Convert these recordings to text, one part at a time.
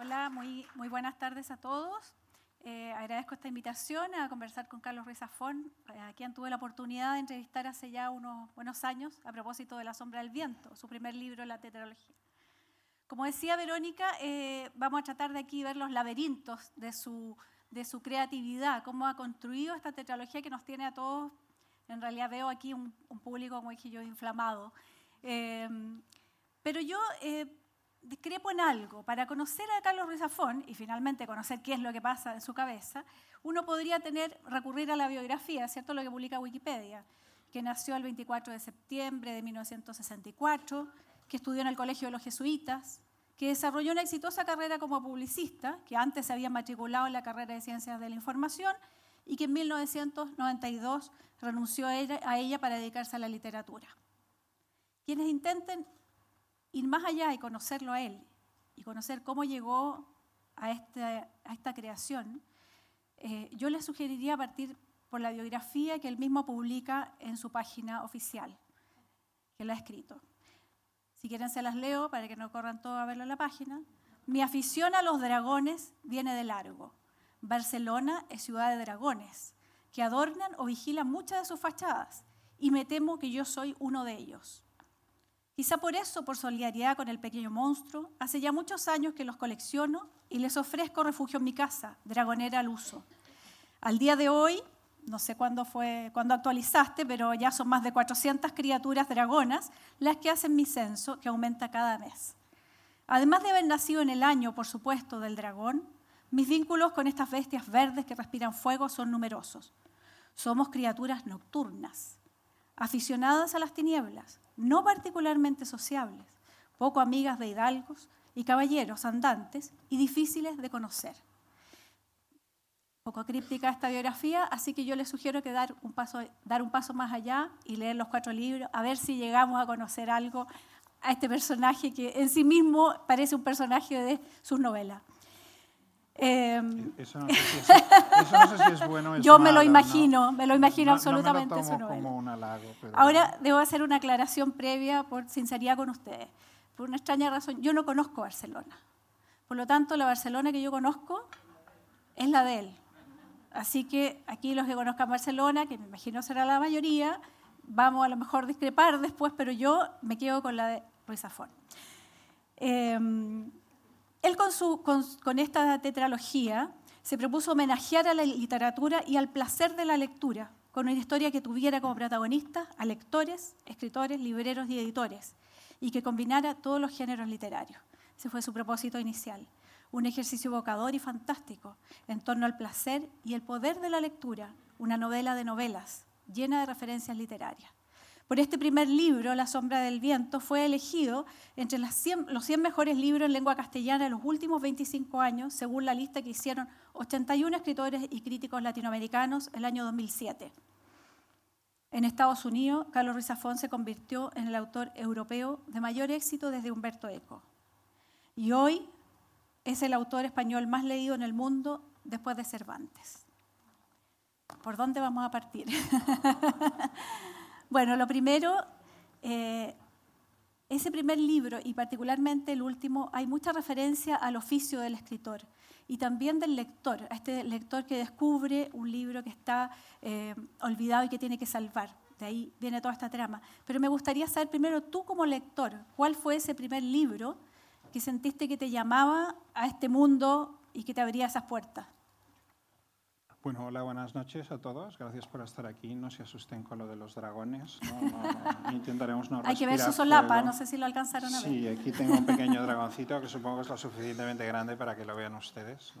Hola, muy, buenas tardes a todos. Eh, agradezco esta invitación a conversar con Carlos Ruiz Zafón, eh, a quien tuve la oportunidad de entrevistar hace ya unos buenos años a propósito de La sombra del viento, su primer libro, La tetralogía. Como decía Verónica, eh, vamos a tratar de aquí ver los laberintos de su, de su creatividad, cómo ha construido esta tetralogía que nos tiene a todos, en realidad veo aquí un público, como dije yo, inflamado. pero yo discrepo en algo. Para conocer a Carlos Ruiz Zafón y finalmente conocer qué es lo que pasa en su cabeza, uno podría tener, recurrir a la biografía, ¿cierto? Lo que publica Wikipedia, que nació el 24 de septiembre de 1964, que estudió en el Colegio de los Jesuitas, que desarrolló una exitosa carrera como publicista, que antes se había matriculado en la carrera de Ciencias de la Información y que en 1992 renunció a ella para dedicarse a la literatura. Quienes intenten ir más allá y conocerlo a él y conocer cómo llegó a, este, esta creación, eh, yo le sugeriría partir por la biografía que él mismo publica en su página oficial, que lo ha escrito. Si quieren se las leo para que no corran todo a verlo en la página. Mi afición a los dragones viene de largo. Barcelona es ciudad de dragones, que adornan o vigilan muchas de sus fachadas, y me temo que yo soy uno de ellos. Quizá por eso, por solidaridad con el pequeño monstruo, hace ya muchos años que los colecciono y les ofrezco refugio en mi casa, dragonera al uso. Al día de hoy, no sé cuándo fue, cuándo actualizaste, pero ya son más de 400 criaturas dragonas las que hacen mi censo, que aumenta cada mes. Además de haber nacido en el año, por supuesto, del dragón, mis vínculos con estas bestias verdes que respiran fuego son numerosos. Somos criaturas nocturnas, aficionadas a las tinieblas, no particularmente sociables, poco amigas de hidalgos y caballeros andantes y difíciles de conocer. Poco críptica esta biografía, así que yo les sugiero que dar un paso, dar un paso más allá y leer los cuatro libros, a ver si llegamos a conocer algo a este personaje que en sí mismo parece un personaje de sus novelas. Em, eso, no sé si es, bueno. yo me lo imagino, me lo imagino absolutamente Ahora debo hacer una aclaración previa por sinceridad con ustedes. Por una extraña razón, yo no conozco Barcelona. Por lo tanto, la Barcelona que yo conozco es la de él. Así que aquí los que conozcan Barcelona, que me imagino será la mayoría, vamos a lo mejor discrepar después, pero yo me quedo con la de Ruiz Zafón. Él con, esta tetralogía se propuso homenajear a la literatura y al placer de la lectura, con una historia que tuviera como protagonistas a lectores, escritores, libreros y editores, y que combinara todos los géneros literarios. Ese fue su propósito inicial. Un ejercicio evocador y fantástico en torno al placer y el poder de la lectura, una novela de novelas llena de referencias literarias. Por este primer libro, La sombra del viento, fue elegido entre los 100 mejores libros en lengua castellana de los últimos 25 años, según la lista que hicieron 81 escritores y críticos latinoamericanos el año 2007. En Estados Unidos, Carlos Ruiz Zafón se convirtió en el autor europeo de mayor éxito desde Humberto Eco. Y hoy es el autor español más leído en el mundo después de Cervantes. ¿Por dónde vamos a partir? Bueno, lo primero, eh, ese primer libro y particularmente el último, hay mucha referencia al oficio del escritor y también del lector, a este lector que descubre un libro que está eh, olvidado y que tiene que salvar. De ahí viene toda esta trama. Pero me gustaría saber primero, tú como lector, ¿cuál fue ese primer libro que sentiste que te llamaba a este mundo y que te abría esas puertas? Bueno, hola, buenas noches a todos. Gracias por estar aquí. No se asusten con lo de los dragones. intentaremos no Hay que ver su solapa, no sé si lo alcanzaron a ver. Sí, aquí tengo un pequeño dragoncito que supongo que es lo suficientemente grande para que lo vean ustedes.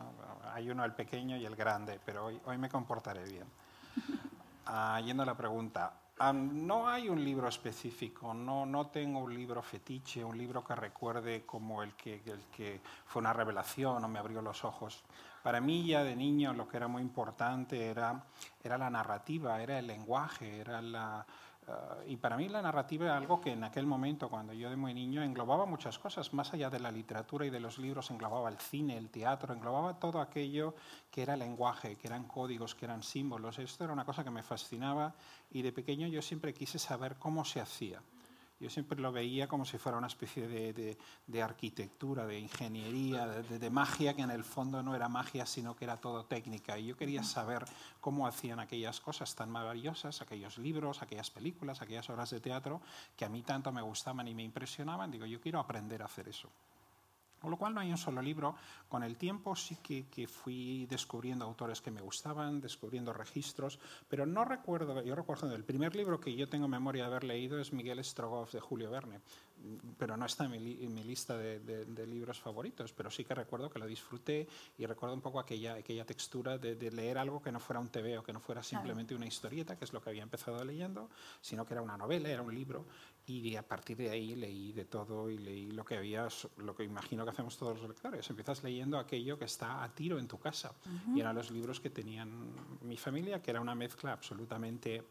Hay uno el pequeño y el grande, pero hoy, hoy me comportaré bien. Ah, yendo a la pregunta, no hay un libro específico, no, no tengo un libro fetiche, un libro que recuerde como el que, el que fue una revelación o me abrió los ojos. Para mí ya de niño lo que era muy importante era, era la narrativa, era el lenguaje, era la, eh, y para mí la narrativa era algo que en aquel momento, cuando yo de muy niño, englobaba muchas cosas, más allá de la literatura y de los libros, englobaba el cine, el teatro, englobaba todo aquello que era lenguaje, que eran códigos, que eran símbolos. Esto era una cosa que me fascinaba y de pequeño yo siempre quise saber cómo se hacía. Yo siempre lo veía como si fuera una especie de, arquitectura, de ingeniería, de, magia, que en el fondo no era magia, sino que era todo técnica. Y yo quería saber cómo hacían aquellas cosas tan maravillosas, aquellos libros, aquellas películas, aquellas obras de teatro, que a mí tanto me gustaban y me impresionaban. Digo, yo quiero aprender a hacer eso. Con lo cual no hay un solo libro. Con el tiempo sí que, que, fui descubriendo autores que me gustaban, descubriendo registros, pero no recuerdo, yo recuerdo, el primer libro que yo tengo memoria de haber leído es Miguel Strogoff de Julio Verne pero no está en mi, lista de, libros favoritos, pero sí que recuerdo que lo disfruté y recuerdo un poco aquella, aquella textura de, leer algo que no fuera un TV o que no fuera simplemente una historieta, que es lo que había empezado leyendo, sino que era una novela, era un libro, y a partir de ahí leí de todo y leí lo que había, lo que imagino que hacemos todos los lectores. Empiezas leyendo aquello que está a tiro en tu casa, y eran los libros que tenían mi familia, que era una mezcla absolutamente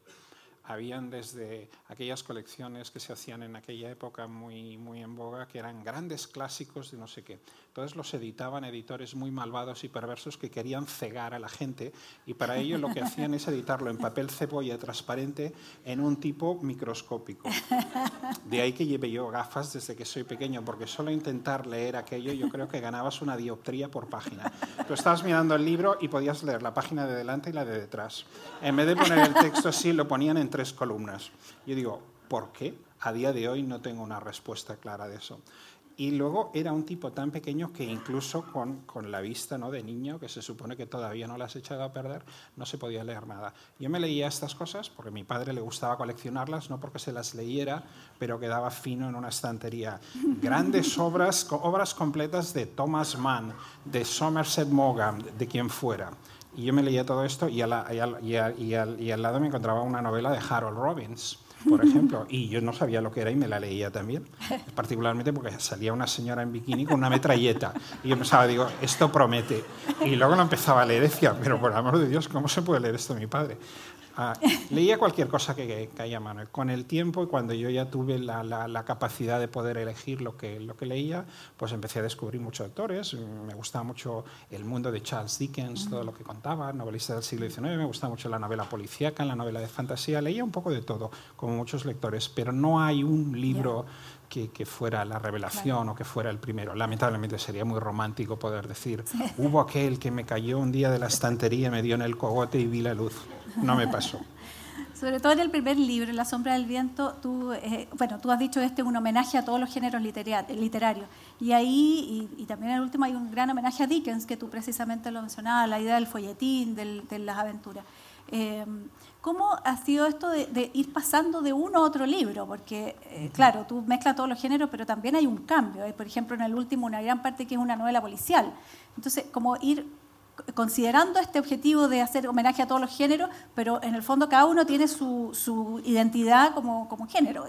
habían desde aquellas colecciones que se hacían en aquella época muy, muy en boga, que eran grandes clásicos de no sé qué. Entonces los editaban editores muy malvados y perversos que querían cegar a la gente y para ello lo que hacían es editarlo en papel cebolla transparente en un tipo microscópico. De ahí que lleve yo gafas desde que soy pequeño, porque solo intentar leer aquello yo creo que ganabas una dioptría por página. Tú estabas mirando el libro y podías leer la página de delante y la de detrás. En vez de poner el texto así, lo ponían en tres columnas. Yo digo, ¿por qué? A día de hoy no tengo una respuesta clara de eso. Y luego era un tipo tan pequeño que incluso con, con, la vista ¿no? de niño, que se supone que todavía no la has echado a perder, no se podía leer nada. Yo me leía estas cosas porque a mi padre le gustaba coleccionarlas, no porque se las leyera, pero quedaba fino en una estantería. Grandes obras, obras completas de Thomas Mann, de Somerset Maugham, de quien fuera. Y yo me leía todo esto y, y, al, lado me encontraba una novela de Harold Robbins, por ejemplo, y yo no sabía lo que era y me la leía también, particularmente porque salía una señora en bikini con una metralleta y yo pensaba, digo, esto promete. Y luego lo empezaba a leer y decía, pero por amor de Dios, ¿cómo se puede leer esto mi padre? Leía cualquier cosa que, caía a mano. Con el tiempo y cuando yo ya tuve la, la, capacidad de poder elegir lo que, lo que leía, pues empecé a descubrir muchos autores. Me gustaba mucho el mundo de Charles Dickens, todo lo que contaba, novelista del siglo XIX. Me gustaba mucho la novela policíaca, la novela de fantasía. Leía un poco de todo, como muchos lectores, pero no hay un libro que, que, fuera la revelación o que fuera el primero. Lamentablemente sería muy romántico poder decir, hubo aquel que me cayó un día de la estantería, me dio en el cogote y vi la luz no me pasó. Sobre todo en el primer libro, La sombra del viento, tú, eh, bueno, tú has dicho este es un homenaje a todos los géneros literarios. Y ahí, y, también en el último, hay un gran homenaje a Dickens, que tú precisamente lo mencionabas, la idea del folletín, de las aventuras. Eh, ¿Cómo ha sido esto de, ir pasando de uno a otro libro? Porque, eh, claro, tú mezclas todos los géneros, pero también hay un cambio. Hay, por ejemplo, en el último una gran parte que es una novela policial. Entonces, como ir considerando este objetivo de hacer homenaje a todos los géneros, pero en el fondo cada uno tiene su, su identidad como, como género.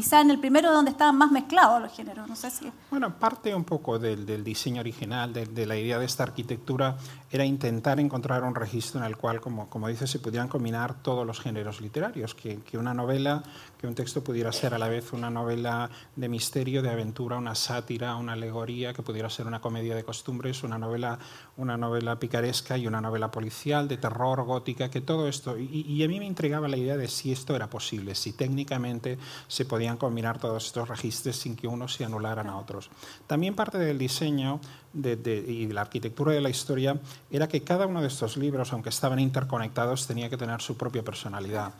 Quizá en el primero donde estaban más mezclados los géneros, no sé si... Bueno, parte un poco del, diseño original, de, la idea de esta arquitectura, era intentar encontrar un registro en el cual, como, como dices, se pudieran combinar todos los géneros literarios, que una novela que un texto pudiera ser a la vez una novela de misterio, de aventura, una sátira, una alegoría, que pudiera ser una comedia de costumbres, una novela, una novela picaresca y una novela policial, de terror, gótica, que todo esto. Y, a mí me intrigaba la idea de si esto era posible, si técnicamente se podían combinar todos estos registros sin que unos se anularan a otros. También parte del diseño de, y la arquitectura de la historia era que cada uno de estos libros, aunque estaban interconectados, tenía que tener su propia personalidad.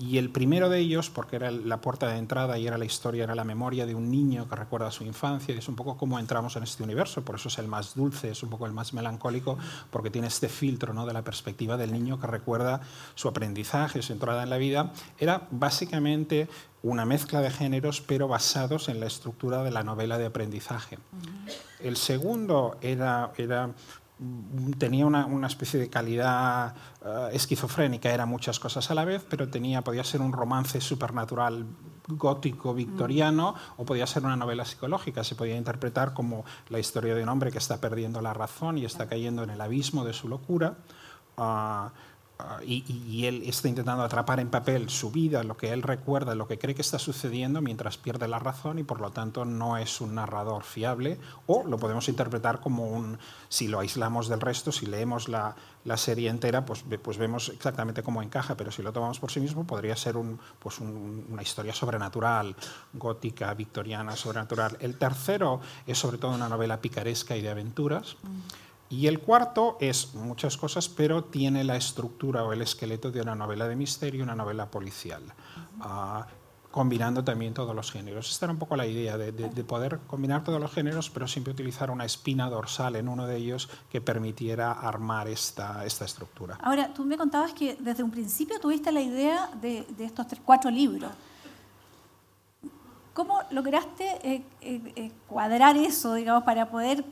Y el primero de ellos, porque era la puerta de entrada y era la historia, era la memoria de un niño que recuerda su infancia, y es un poco cómo entramos en este universo, por eso es el más dulce, es un poco el más melancólico, porque tiene este filtro ¿no? de la perspectiva del niño que recuerda su aprendizaje, su entrada en la vida. Era básicamente una mezcla de géneros, pero basados en la estructura de la novela de aprendizaje. El segundo era, era tenía una, una, especie de calidad uh, esquizofrénica, era muchas cosas a la vez, pero tenía, podía ser un romance supernatural gótico victoriano o podía ser una novela psicológica, se podía interpretar como la historia de un hombre que está perdiendo la razón y está cayendo en el abismo de su locura. Uh, ah, y, él está intentando atrapar en papel su vida, lo que él recuerda, lo que cree que está sucediendo mientras pierde la razón y por lo tanto no es un narrador fiable o lo podemos interpretar como un, si lo aislamos del resto, si leemos la, serie entera, pues, pues vemos exactamente cómo encaja, pero si lo tomamos por sí mismo podría ser un, pues una historia sobrenatural, gótica, victoriana, sobrenatural. El tercero es sobre todo una novela picaresca y de aventuras. Y el cuarto es muchas cosas, pero tiene la estructura o el esqueleto de una novela de misterio, una novela policial combinando también todos los géneros. Esta era un poco la idea de, poder combinar todos los géneros, pero siempre utilizar una espina dorsal en uno de ellos que permitiera armar esta, esta estructura. Ahora, tú me contabas que desde un principio tuviste la idea de, estos cuatro libros. ¿Cómo lograste eh, eh, eh, cuadrar eso, digamos, para poder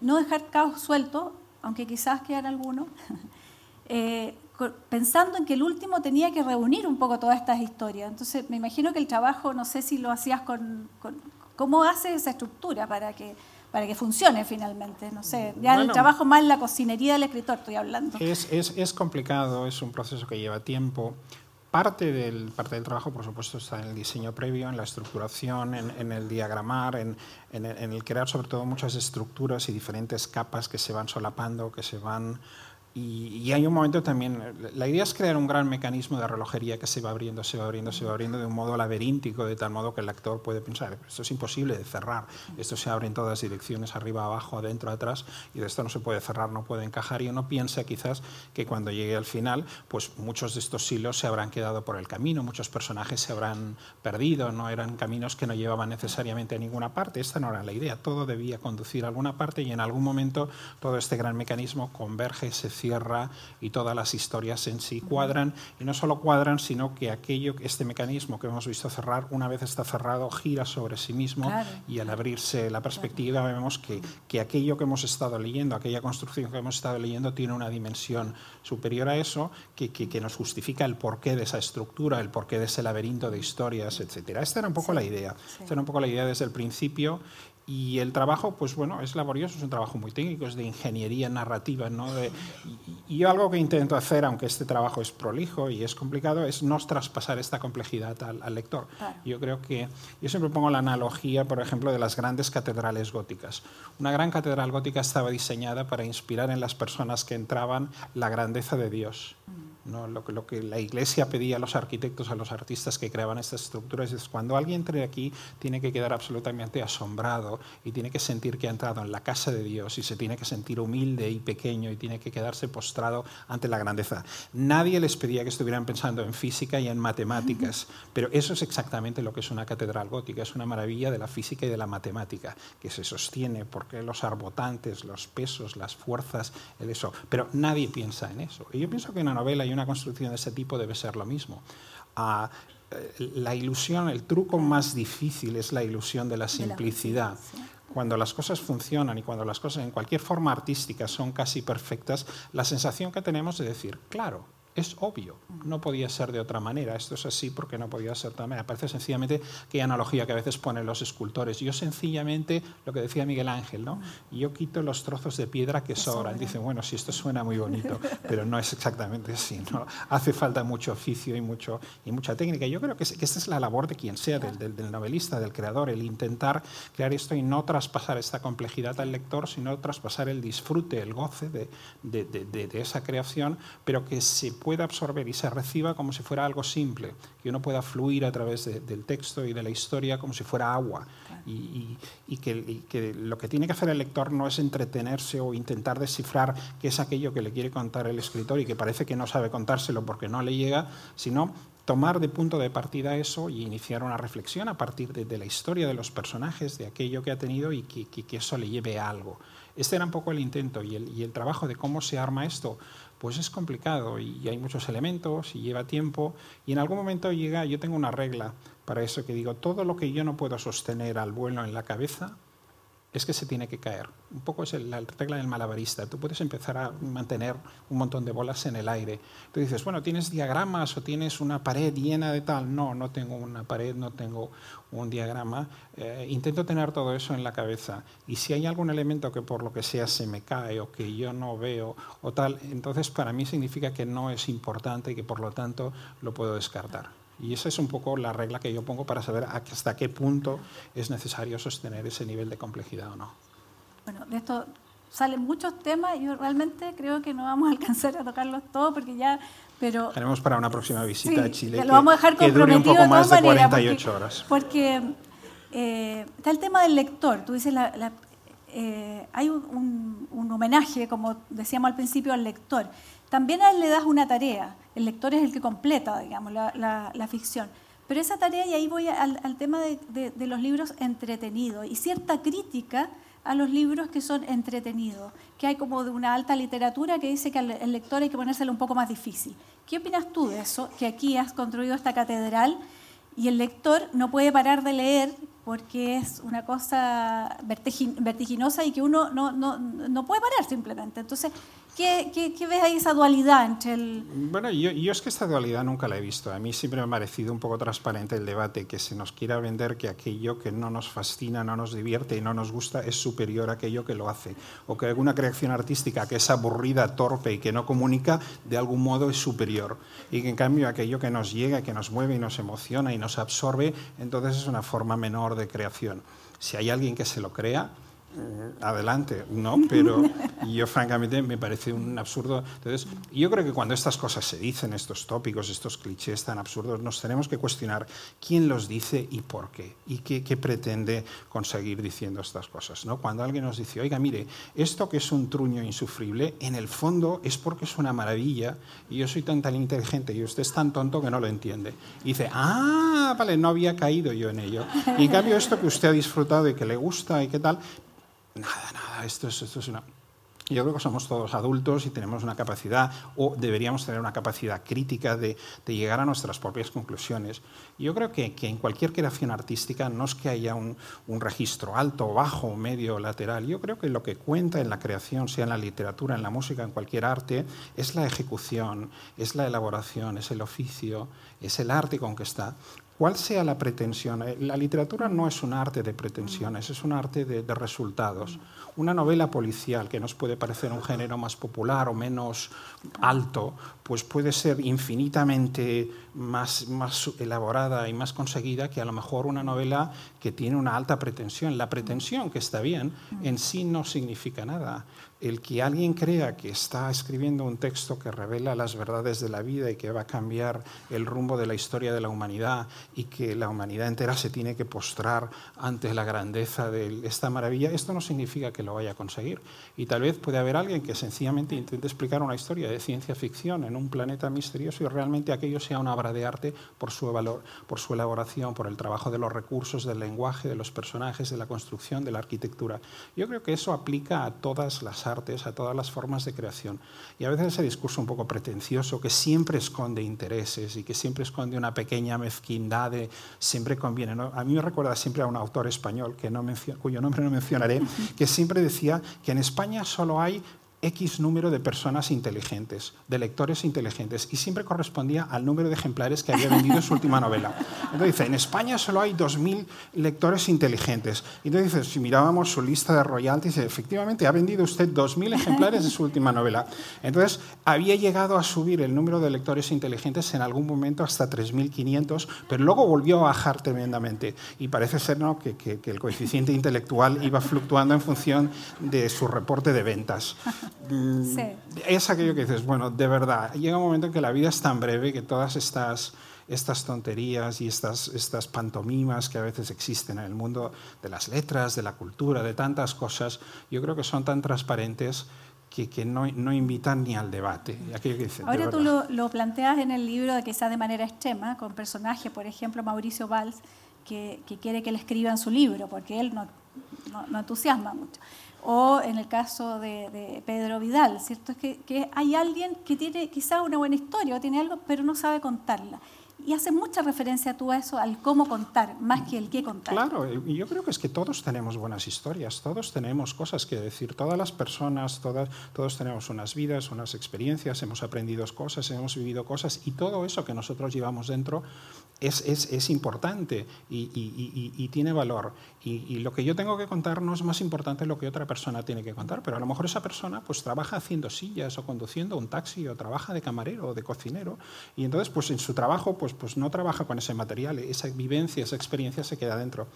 no dejar caos suelto, aunque quizás quedara alguno? pensando en que el último tenía que reunir un poco todas estas historias. Entonces, me imagino que el trabajo, no sé si lo hacías con... ¿Cómo hace esa estructura para que, para que funcione finalmente? No sé, ya el trabajo más en la cocinería del escritor estoy hablando. Es, es, es, complicado, es un proceso que lleva tiempo. Parte del, parte del trabajo, por supuesto, está en el diseño previo, en la estructuración, en, el diagramar, en, en, en el crear sobre todo muchas estructuras y diferentes capas que se van solapando, que se van y, hay un momento también, la idea es crear un gran mecanismo de relojería que se va abriendo, se va abriendo, se va abriendo de un modo laberíntico, de tal modo que el lector puede pensar, esto es imposible de cerrar, esto se abre en todas direcciones, arriba, abajo, adentro, atrás, y de esto no se puede cerrar, no puede encajar, y uno piensa quizás que cuando llegue al final, pues muchos de estos hilos se habrán quedado por el camino, muchos personajes se habrán perdido, no eran caminos que no llevaban necesariamente a ninguna parte, esta no era la idea, todo debía conducir a alguna parte y en algún momento todo este gran mecanismo converge, se cierra, y todas las historias en sí cuadran, y no solo cuadran, sino que aquello, este mecanismo que hemos visto cerrar, una vez está cerrado, gira sobre sí mismo y al abrirse la perspectiva vemos que, que aquello que hemos estado leyendo, aquella construcción que hemos estado leyendo tiene una dimensión superior a eso que, que, nos justifica el porqué de esa estructura, el porqué de ese laberinto de historias, etc. Esta era un poco la idea. Esta era un poco la idea desde el principio y el trabajo, pues bueno, es laborioso, es un trabajo muy técnico, es de ingeniería narrativa. ¿no? y, algo que intento hacer, aunque este trabajo es prolijo y es complicado, es no traspasar esta complejidad al, lector. Yo creo que, yo siempre pongo la analogía, por ejemplo, de las grandes catedrales góticas. Una gran catedral gótica estaba diseñada para inspirar en las personas que entraban la grandeza de Dios. Mm. ¿No? Lo, que, lo, que la Iglesia pedía a los arquitectos, a los artistas que creaban estas estructuras es cuando alguien entre aquí tiene que quedar absolutamente asombrado y tiene que sentir que ha entrado en la casa de Dios y se tiene que sentir humilde y pequeño y tiene que quedarse postrado ante la grandeza. Nadie les pedía que estuvieran pensando en física y en matemáticas, pero eso es exactamente lo que es una catedral gótica, es una maravilla de la física y de la matemática, que se sostiene porque los arbotantes, los pesos, las fuerzas, el eso, pero nadie piensa en eso. Y yo pienso que una novela y una construcción de ese tipo debe ser lo mismo. Ah, eh, la ilusión, el truco más difícil es la ilusión de la simplicidad. Cuando las cosas funcionan y cuando las cosas en cualquier forma artística son casi perfectas, la sensación que tenemos de decir, claro, es obvio, no podía ser de otra manera, esto es así porque no podía ser de otra manera. Parece sencillamente que hay analogía que a veces ponen los escultores. Yo sencillamente, lo que decía Miguel Ángel, ¿no? yo quito los trozos de piedra que sobran. Dicen, bueno, si esto suena muy bonito, pero no es exactamente así. ¿no? Hace falta mucho oficio y, mucho, y mucha técnica. Yo creo que, esta es la labor de quien sea, del, del, novelista, del creador, el intentar crear esto y no traspasar esta complejidad al lector, sino traspasar el disfrute, el goce de, de, de, de esa creación, pero que se pueda absorber y se reciba como si fuera algo simple, que uno pueda fluir a través del texto y de la historia como si fuera agua. Y, que, que, lo que tiene que hacer el lector no es entretenerse o intentar descifrar qué es aquello que le quiere contar el escritor y que parece que no sabe contárselo porque no le llega, sino tomar de punto de partida eso y iniciar una reflexión a partir de, la historia de los personajes, de aquello que ha tenido y que, que, eso le lleve a algo. Este era un poco el intento y el, y el trabajo de cómo se arma esto pues es complicado y hay muchos elementos y lleva tiempo. Y en algún momento llega, yo tengo una regla para eso que digo, todo lo que yo no puedo sostener al vuelo en la cabeza, es que se tiene que caer. Un poco es la regla del malabarista. Tú puedes empezar a mantener un montón de bolas en el aire. Tú dices, bueno, ¿tienes diagramas o tienes una pared llena de tal? No, no tengo una pared, no tengo un diagrama. Eh, intento tener todo eso en la cabeza. Y si hay algún elemento que por lo que sea se me cae o que yo no veo o tal, entonces para mí significa que no es importante y que por lo tanto lo puedo descartar. Y esa es un poco la regla que yo pongo para saber hasta qué punto es necesario sostener ese nivel de complejidad o no. Bueno, de esto salen muchos temas y yo realmente creo que no vamos a alcanzar a tocarlos todos porque ya... Pero, Tenemos para una próxima visita a Chile lo vamos a dejar que dure un poco más de 48 porque, horas. Porque eh, está el tema del lector. Tú dices, la, eh, hay un, un, homenaje, como decíamos al principio, al lector. También a él le das una tarea. El lector es el que completa, digamos, la, ficción. Pero esa tarea, y ahí voy al, tema de, los libros entretenidos y cierta crítica a los libros que son entretenidos, que hay como de una alta literatura que dice que al lector hay que ponérselo un poco más difícil. ¿Qué opinas tú de eso? Que aquí has construido esta catedral y el lector no puede parar de leer porque es una cosa vertiginosa y que uno no, no, no puede parar simplemente. Entonces, ¿Qué, qué, ves ahí esa dualidad entre el...? Bueno, yo, es que esta dualidad nunca la he visto. A mí siempre me ha parecido un poco transparente el debate, que se nos quiera vender que aquello que no nos fascina, no nos divierte y no nos gusta es superior a aquello que lo hace. O que alguna creación artística que es aburrida, torpe y que no comunica, de algún modo es superior. Y que en cambio aquello que nos llega, que nos mueve y nos emociona y nos absorbe, entonces es una forma menor de creación. Si hay alguien que se lo crea, adelante, no, pero yo francamente me parece un absurdo. Entonces, yo creo que cuando estas cosas se dicen, estos tópicos, estos clichés tan absurdos, nos tenemos que cuestionar quién los dice y por qué, y qué, pretende conseguir diciendo estas cosas. ¿no? Cuando alguien nos dice, oiga, mire, esto que es un truño insufrible, en el fondo es porque es una maravilla y yo soy tan tan inteligente y usted es tan tonto que no lo entiende. Y dice, ah, vale, no había caído yo en ello. Y en cambio esto que usted ha disfrutado y que le gusta y qué tal, nada, nada, esto es, esto es una... Yo creo que somos todos adultos y tenemos una capacidad, o deberíamos tener una capacidad crítica de, llegar a nuestras propias conclusiones. Yo creo que, que, en cualquier creación artística no es que haya un, un registro alto, bajo, medio, lateral. Yo creo que lo que cuenta en la creación, sea en la literatura, en la música, en cualquier arte, es la ejecución, es la elaboración, es el oficio, es el arte con que está cuál sea la pretensión. Eh, la literatura no es un arte de pretensiones, es un arte de, resultados. Una novela policial que nos puede parecer un género más popular o menos alto, pues puede ser infinitamente más, más elaborada y más conseguida que a lo mejor una novela que tiene una alta pretensión. La pretensión, que está bien, en sí no significa nada el que alguien crea que está escribiendo un texto que revela las verdades de la vida y que va a cambiar el rumbo de la historia de la humanidad y que la humanidad entera se tiene que postrar ante la grandeza de esta maravilla, esto no significa que lo vaya a conseguir. Y tal vez puede haber alguien que sencillamente intente explicar una historia de ciencia ficción en un planeta misterioso y realmente aquello sea una obra de arte por su valor, por su elaboración, por el trabajo de los recursos, del lenguaje, de los personajes, de la construcción, de la arquitectura. Yo creo que eso aplica a todas las artes, a todas las formas de creación. Y a veces ese discurso un poco pretencioso que siempre esconde intereses y que siempre esconde una pequeña mezquindad, de, siempre conviene. A mí me recuerda siempre a un autor español que no cuyo nombre no mencionaré, que siempre decía que en España solo hay X número de personas inteligentes, de lectores inteligentes, y siempre correspondía al número de ejemplares que había vendido en su última novela. Entonces dice, en España solo hay 2.000 lectores inteligentes. Entonces dice, si mirábamos su lista de royalties, efectivamente ha vendido usted 2.000 ejemplares de su última novela. Entonces había llegado a subir el número de lectores inteligentes en algún momento hasta 3.500, pero luego volvió a bajar tremendamente. Y parece ser ¿no? que el coeficiente intelectual iba fluctuando en función de su reporte de ventas. Mm, es aquello que dices, bueno, de verdad, llega un momento en que la vida es tan breve que todas estas, estas tonterías y estas, estas pantomimas que a veces existen en el mundo de las letras, de la cultura, de tantas cosas, yo creo que son tan transparentes que, que no, no, invitan ni al debate. Aquello que Ahora tú lo, lo, planteas en el libro de quizás de manera extrema, con personajes, por ejemplo, Mauricio Valls, que, que quiere que le escriban su libro, porque él no, no, no entusiasma mucho o en el caso de, Pedro Vidal, ¿cierto? Es que, hay alguien que tiene quizá una buena historia o tiene algo, pero no sabe contarla. y hace mucha referencia tú a eso, al cómo contar, más que el qué contar. Claro, y yo creo que es que todos tenemos buenas historias, todos tenemos cosas que decir, todas las personas, todas, todos tenemos unas vidas, unas experiencias, hemos aprendido cosas, hemos vivido cosas, y todo eso que nosotros llevamos dentro es, es, es importante y, y, y, tiene valor. Y, lo que yo tengo que contar no es más importante lo que otra persona tiene que contar, pero a lo mejor esa persona pues trabaja haciendo sillas o conduciendo un taxi o trabaja de camarero o de cocinero y entonces pues en su trabajo pues, pues no trabaja con ese material, esa vivencia, esa experiencia se queda dentro.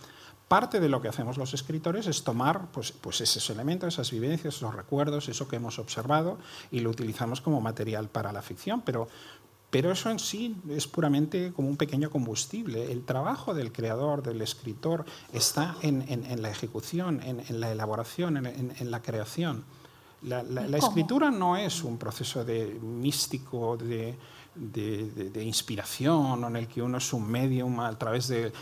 Parte de lo que hacemos los escritores es tomar pues, pues esos elementos, esas vivencias, esos recuerdos, eso que hemos observado y lo utilizamos como material para la ficción, pero pero eso en sí es puramente como un pequeño combustible. El trabajo del creador, del escritor, está en, la ejecución, en, la elaboración, en, la creación. La, la, escritura no es un proceso de místico, de, de, inspiración, en el que uno es un medium, a través de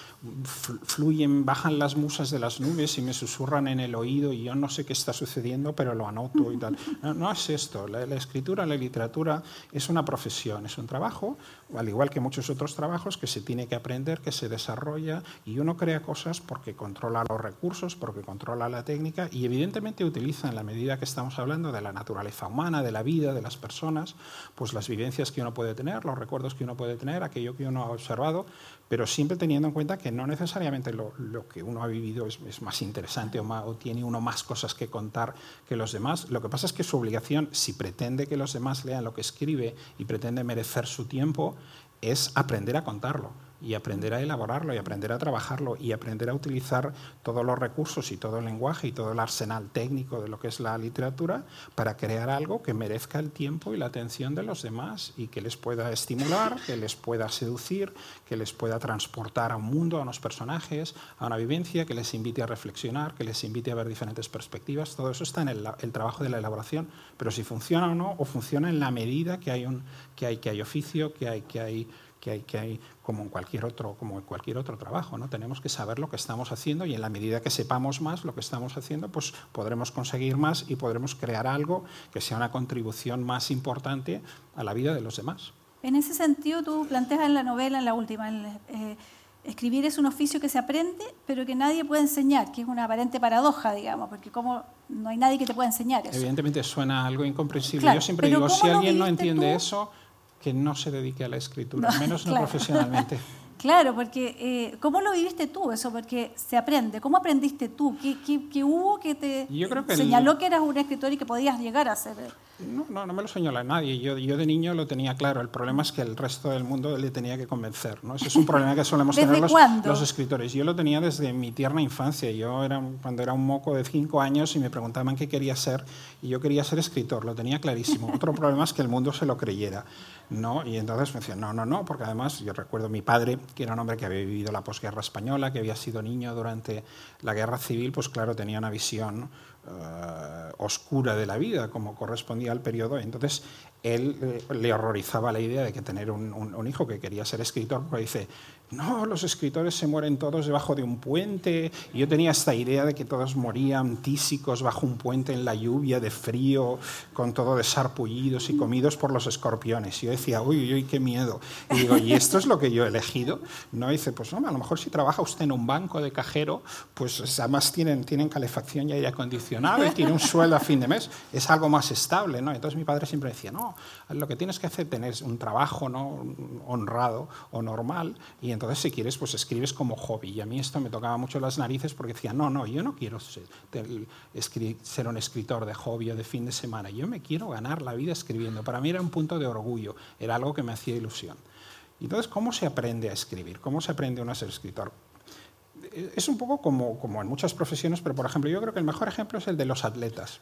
fluyen, bajan las musas de las nubes y me susurran en el oído y yo no sé qué está sucediendo, pero lo anoto y tal. No, es esto. La, escritura, la literatura es una profesión, es un trabajo, al igual que muchos otros trabajos, que se tiene que aprender, que se desarrolla y uno crea cosas porque controla los recursos, porque controla la técnica y evidentemente utiliza en la medida que estamos hablando de la naturaleza humana, de la vida, de las personas, pues las vivencias que uno puede tener, los recuerdos que uno puede tener, aquello que uno ha observado, pero siempre teniendo en cuenta que no necesariamente lo, que uno ha vivido es, más interesante o, tiene uno más cosas que contar que los demás. Lo que pasa es que su obligación, si pretende que los demás lean lo que escribe y pretende merecer su tiempo, es aprender a contarlo y aprender a elaborarlo y aprender a trabajarlo y aprender a utilizar todos los recursos y todo el lenguaje y todo el arsenal técnico de lo que es la literatura para crear algo que merezca el tiempo y la atención de los demás y que les pueda estimular, que les pueda seducir, que les pueda transportar a un mundo, a unos personajes, a una vivencia, que les invite a reflexionar, que les invite a ver diferentes perspectivas. Todo eso está en el, trabajo de la elaboración, pero si funciona o no, o funciona en la medida que hay, un, que hay, que hay oficio, que hay, que hay que hay, que hay como en cualquier otro, como en cualquier otro trabajo. ¿no? Tenemos que saber lo que estamos haciendo y en la medida que sepamos más lo que estamos haciendo, pues podremos conseguir más y podremos crear algo que sea una contribución más importante a la vida de los demás. En ese sentido, tú planteas en la novela, en la última, eh, escribir es un oficio que se aprende, pero que nadie puede enseñar, que es una aparente paradoja, digamos, porque como no hay nadie que te pueda enseñar eso. Evidentemente suena algo incomprensible. Yo siempre digo, si alguien no entiende eso, que no se dedique a la escritura, menos no profesionalmente. Claro, porque eh, ¿cómo lo viviste tú eso? Porque se aprende. ¿Cómo aprendiste tú? ¿Qué, qué, hubo que te señaló que eras un escritor y que podías llegar a ser? No, no, no me lo señaló nadie. Yo, yo de niño lo tenía claro. El problema es que el resto del mundo le tenía que convencer. ¿no? Ese es un problema que solemos tener los, los, escritores. Yo lo tenía desde mi tierna infancia. Yo era cuando era un moco de cinco años y me preguntaban qué quería ser y yo quería ser escritor. Lo tenía clarísimo. Otro problema es que el mundo se lo creyera. ¿no? Y entonces me decían, no, no, no, porque además yo recuerdo a mi padre, que era un hombre que había vivido la posguerra española, que había sido niño durante la guerra civil, pues claro, tenía una visión uh, oscura de la vida, como correspondía al periodo. Entonces él eh, le horrorizaba la idea de que tener un, un, un, hijo que quería ser escritor, porque dice, no, los escritores se mueren todos debajo de un puente. Y yo tenía esta idea de que todos morían tísicos bajo un puente en la lluvia, de frío, con todo desarpullidos y comidos por los escorpiones. Y yo decía, uy, uy, qué miedo. Y digo, ¿y esto es lo que yo he elegido? No, dice, pues no, a lo mejor si trabaja usted en un banco de cajero, pues además tienen, tienen calefacción y aire acondicionado y tiene un sueldo a fin de mes. Es algo más estable, ¿no? Entonces mi padre siempre decía, no, lo que tienes que hacer es tener un trabajo ¿no? honrado o normal y entonces si quieres pues escribes como hobby. Y a mí esto me tocaba mucho las narices porque decía, no, no, yo no quiero ser, un escritor de hobby o de fin de semana, yo me quiero ganar la vida escribiendo. Para mí era un punto de orgullo, era algo que me hacía ilusión. Entonces, ¿cómo se aprende a escribir? ¿Cómo se aprende uno a ser escritor? Es un poco como en muchas profesiones, pero por ejemplo, yo creo que el mejor ejemplo es el de los atletas.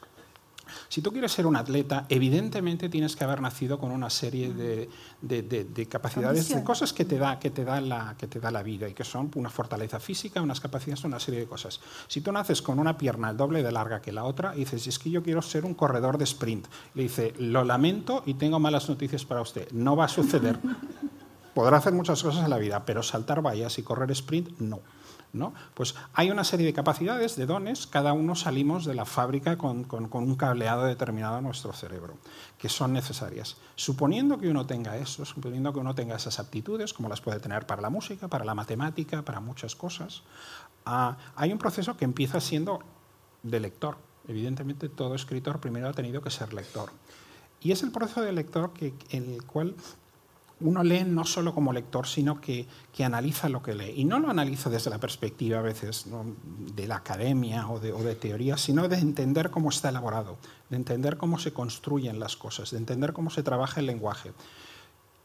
Si tú quieres ser un atleta, evidentemente tienes que haber nacido con una serie de, capacidades, de cosas que te, da, que, te da la, que te da la vida y que son una fortaleza física, unas capacidades, una serie de cosas. Si tú naces con una pierna el doble de larga que la otra y dices, es que yo quiero ser un corredor de sprint, le dice, lo lamento y tengo malas noticias para usted, no va a suceder. Podrá hacer muchas cosas en la vida, pero saltar vallas y correr sprint, no. ¿No? Pues hay una serie de capacidades, de dones, cada uno salimos de la fábrica con, un cableado determinado a nuestro cerebro, que son necesarias. Suponiendo que uno tenga eso, suponiendo que uno tenga esas aptitudes, como las puede tener para la música, para la matemática, para muchas cosas, ah, hay un proceso que empieza siendo de lector. Evidentemente, todo escritor primero ha tenido que ser lector. Y es el proceso de lector que, en el cual uno lee no solo como lector, sino que, analiza lo que lee. Y no lo analiza desde la perspectiva a veces de la academia o de, o de, teoría, sino de entender cómo está elaborado, de entender cómo se construyen las cosas, de entender cómo se trabaja el lenguaje.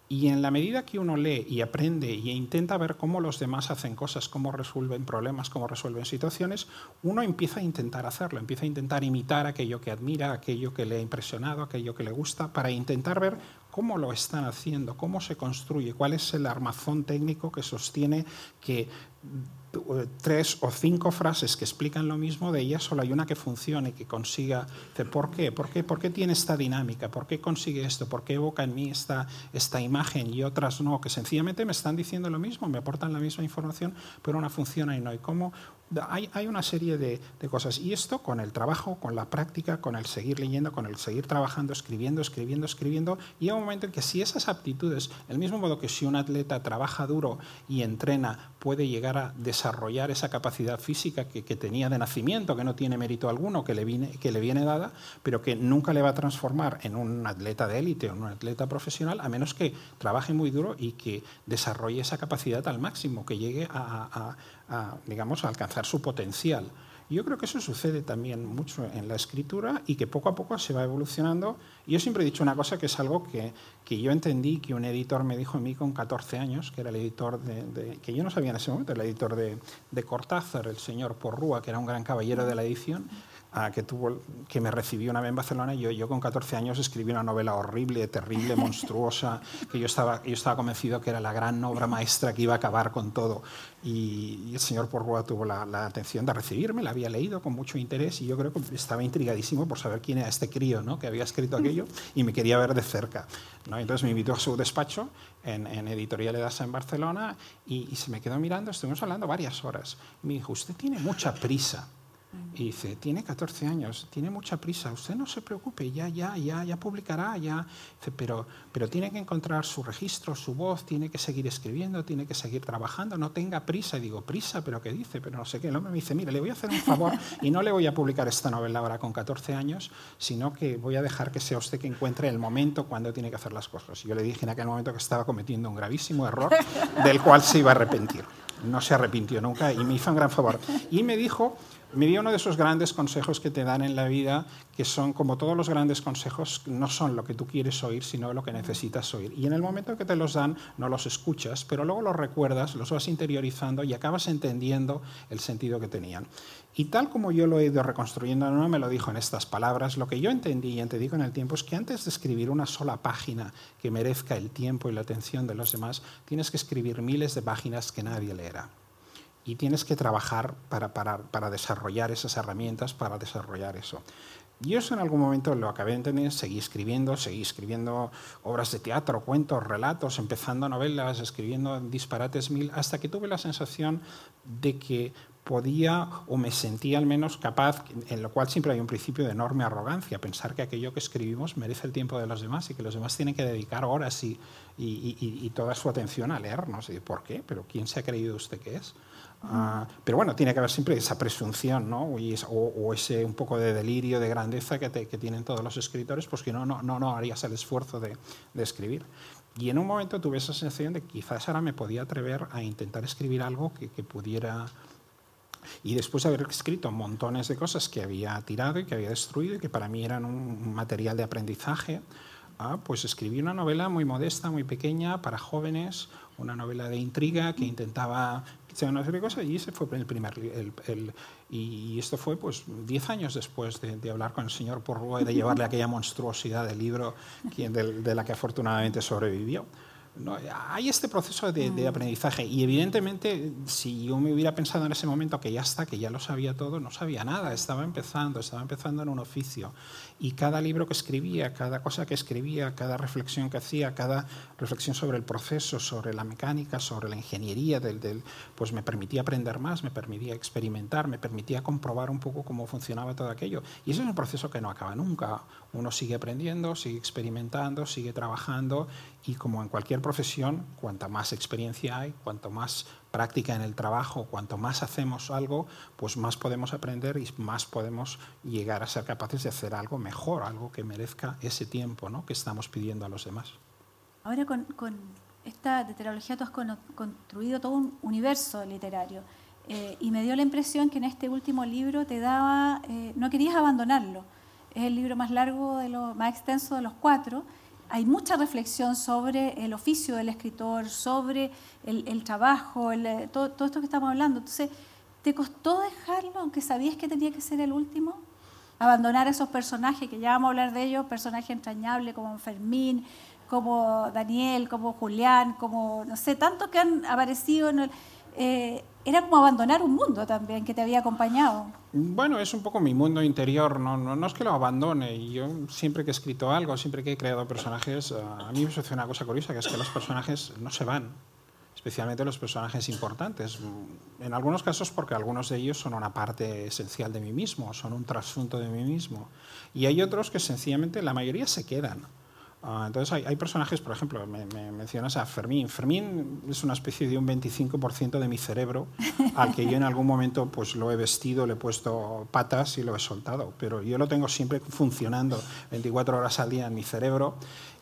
Y en la medida que uno lee y aprende e intenta ver cómo los demás hacen cosas, cómo resuelven problemas, cómo resuelven situaciones, uno empieza a intentar hacerlo, empieza a intentar imitar aquello que admira, aquello que le ha impresionado, aquello que le gusta, para intentar ver cómo lo están haciendo, cómo se construye, cuál es el armazón técnico que sostiene que tres o cinco frases que explican lo mismo, de ellas solo hay una que funcione, que consiga, ¿por qué? ¿Por qué? ¿Por qué tiene esta dinámica? ¿Por qué consigue esto? ¿Por qué evoca en mí esta, esta imagen y otras no? Que sencillamente me están diciendo lo mismo, me aportan la misma información, pero una funciona y no. Y cómo hay, hay una serie de, cosas. Y esto con el trabajo, con la práctica, con el seguir leyendo, con el seguir trabajando, escribiendo, escribiendo, escribiendo, y un momento en que si esas aptitudes, el mismo modo que si un atleta trabaja duro y entrena, puede llegar a desarrollar esa capacidad física que, tenía de nacimiento, que no tiene mérito alguno, que le, viene, que le viene dada, pero que nunca le va a transformar en un atleta de élite o en un atleta profesional, a menos que trabaje muy duro y que desarrolle esa capacidad al máximo, que llegue a, digamos, a alcanzar su potencial. Yo creo que eso sucede también mucho en la escritura y que poco a poco se va evolucionando. Yo siempre he dicho una cosa que es algo que, que yo entendí que un editor me dijo a mí con 14 años, que era el editor de, que yo no sabía en ese momento, el editor de, de Cortázar, el señor Porrúa, que era un gran caballero de la edición, que, me recibió una vez en Barcelona. Yo, yo con 14 años escribí una novela horrible, terrible, monstruosa, que yo estaba, yo estaba convencido que era la gran obra maestra que iba a acabar con todo. Y, el señor Porrua tuvo la, atención de recibirme, la había leído con mucho interés y yo creo que estaba intrigadísimo por saber quién era este crío ¿no? que había escrito aquello y me quería ver de cerca. ¿no? Entonces me invitó a su despacho en, en Editorial Edasa en Barcelona y, y se me quedó mirando, estuvimos hablando varias horas. Me dijo, usted tiene mucha prisa. Y dice, tiene 14 años, tiene mucha prisa, usted no se preocupe, ya, ya, ya, ya publicará, ya. pero, pero tiene que encontrar su registro, su voz, tiene que seguir escribiendo, tiene que seguir trabajando, no tenga prisa. Y digo, prisa, pero ¿qué dice? Pero no sé qué. El hombre me dice, mire, le voy a hacer un favor y no le voy a publicar esta novela ahora con 14 años, sino que voy a dejar que sea usted que encuentre el momento cuando tiene que hacer las cosas. Y yo le dije en aquel momento que estaba cometiendo un gravísimo error del cual se iba a arrepentir. No se arrepintió nunca y me hizo un gran favor. Y me dijo me dio uno de esos grandes consejos que te dan en la vida, que son como todos los grandes consejos, no son lo que tú quieres oír, sino lo que necesitas oír. Y en el momento que te los dan, no los escuchas, pero luego los recuerdas, los vas interiorizando y acabas entendiendo el sentido que tenían. Y tal como yo lo he ido reconstruyendo, no me lo dijo en estas palabras, lo que yo entendí y entendí con el tiempo es que antes de escribir una sola página que merezca el tiempo y la atención de los demás, tienes que escribir miles de páginas que nadie leerá y tienes que trabajar para, para, para, desarrollar esas herramientas, para desarrollar eso. Yo eso en algún momento lo acabé de entender, seguí escribiendo, seguí escribiendo obras de teatro, cuentos, relatos, empezando novelas, escribiendo disparates mil, hasta que tuve la sensación de que podía o me sentía al menos capaz, en lo cual siempre hay un principio de enorme arrogancia, pensar que aquello que escribimos merece el tiempo de los demás y que los demás tienen que dedicar horas y, y, y, y toda su atención a leernos. ¿Y ¿Por qué? ¿Pero quién se ha creído usted que es? Ah, pero bueno, tiene que haber siempre esa presunción, ¿no? o, ese un poco de delirio, de grandeza que, tienen todos los escritores, pues que no, no, no, no harías el esfuerzo de, escribir. Y en un momento tuve esa sensación de que quizás ahora me podía atrever a intentar escribir algo que, pudiera... Y después de haber escrito montones de cosas que había tirado y que había destruido y que para mí eran un material de aprendizaje, ah, pues escribí una novela muy modesta, muy pequeña, para jóvenes, una novela de intriga que intentaba una serie de cosas y ese fue el primer el, y esto fue pues 10 años después de, hablar con el señor Porroy de llevarle aquella monstruosidad del libro de, de la que afortunadamente sobrevivió hay este proceso de, de, mm. aprendizaje y evidentemente si yo me hubiera pensado en ese momento que ya está, que ya lo sabía todo, no sabía nada, estaba empezando, estaba empezando en un oficio y cada libro que escribía, cada cosa que escribía, cada reflexión que hacía, cada reflexión sobre el proceso, sobre la mecánica, sobre la ingeniería, del, pues me permitía aprender más, me permitía experimentar, me permitía comprobar un poco cómo funcionaba todo aquello. Y eso es un proceso que no acaba nunca. Uno sigue aprendiendo, sigue experimentando, sigue trabajando y como en cualquier profesión, cuanta más experiencia hay, cuanto más práctica en el trabajo, cuanto más hacemos algo, pues más podemos aprender y más podemos llegar a ser capaces de hacer algo mejor, algo que merezca ese tiempo ¿no? que estamos pidiendo a los demás. Ahora con, esta tetralogía tú has construido todo un universo literario eh, y me dio la impresión que en este último libro te daba, eh, no querías abandonarlo. Es el libro más largo, de lo, más extenso de los cuatro hay mucha reflexión sobre el oficio del escritor, sobre el, trabajo, eh, todo, esto que estamos hablando. Entonces, ¿te costó dejarlo, aunque sabías que tenía que ser el último? Abandonar esos personajes, que ya vamos a hablar de ellos, personajes entrañables como Fermín, como Daniel, como Julián, como, no sé, tantos que han aparecido en el... Eh, era como abandonar un mundo también que te había acompañado. Bueno, es un poco mi mundo interior, no, no, no, es que lo abandone. Yo siempre que he escrito algo, siempre que he creado personajes, eh, a mí me sucede una cosa curiosa, que es que los personajes no se van, especialmente los personajes importantes. En algunos casos porque algunos de ellos son una parte esencial de mí mismo, son un trasunto de mí mismo. Y hay otros que sencillamente, la mayoría se quedan. Ah, entonces hay, personajes, por ejemplo, me, mencionas a Fermín. Fermín es una especie de un 25% de mi cerebro al que yo en algún momento pues lo he vestido, le he puesto patas y lo he soltado, pero yo lo tengo siempre funcionando 24 horas al día en mi cerebro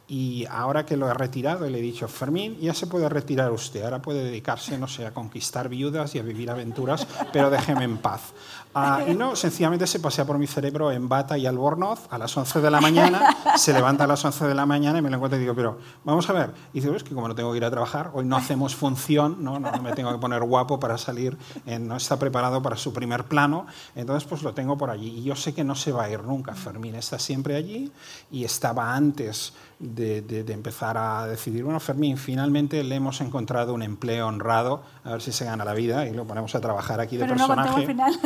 y ahora que lo he retirado, le he dicho, Fermín, ya se puede retirar usted, ahora puede dedicarse, no sé, a conquistar viudas y a vivir aventuras, pero déjeme en paz. Ah, y no, sencillamente se pasea por mi cerebro en bata y albornoz a las 11 de la mañana, se levanta a las 11 de la mañana y me lo encuentro y digo, pero vamos a ver. Y dice, es que como no tengo que ir a trabajar, hoy no hacemos función, no, no, me tengo que poner guapo para salir, no está preparado para su primer plano, entonces pues lo tengo por allí. Y yo sé que no se va a ir nunca, Fermín está siempre allí y estaba antes de, de, empezar a decidir, bueno, Fermín, finalmente le hemos encontrado un empleo honrado, a ver si se gana la vida y lo ponemos a trabajar aquí de Pero personaje. No final.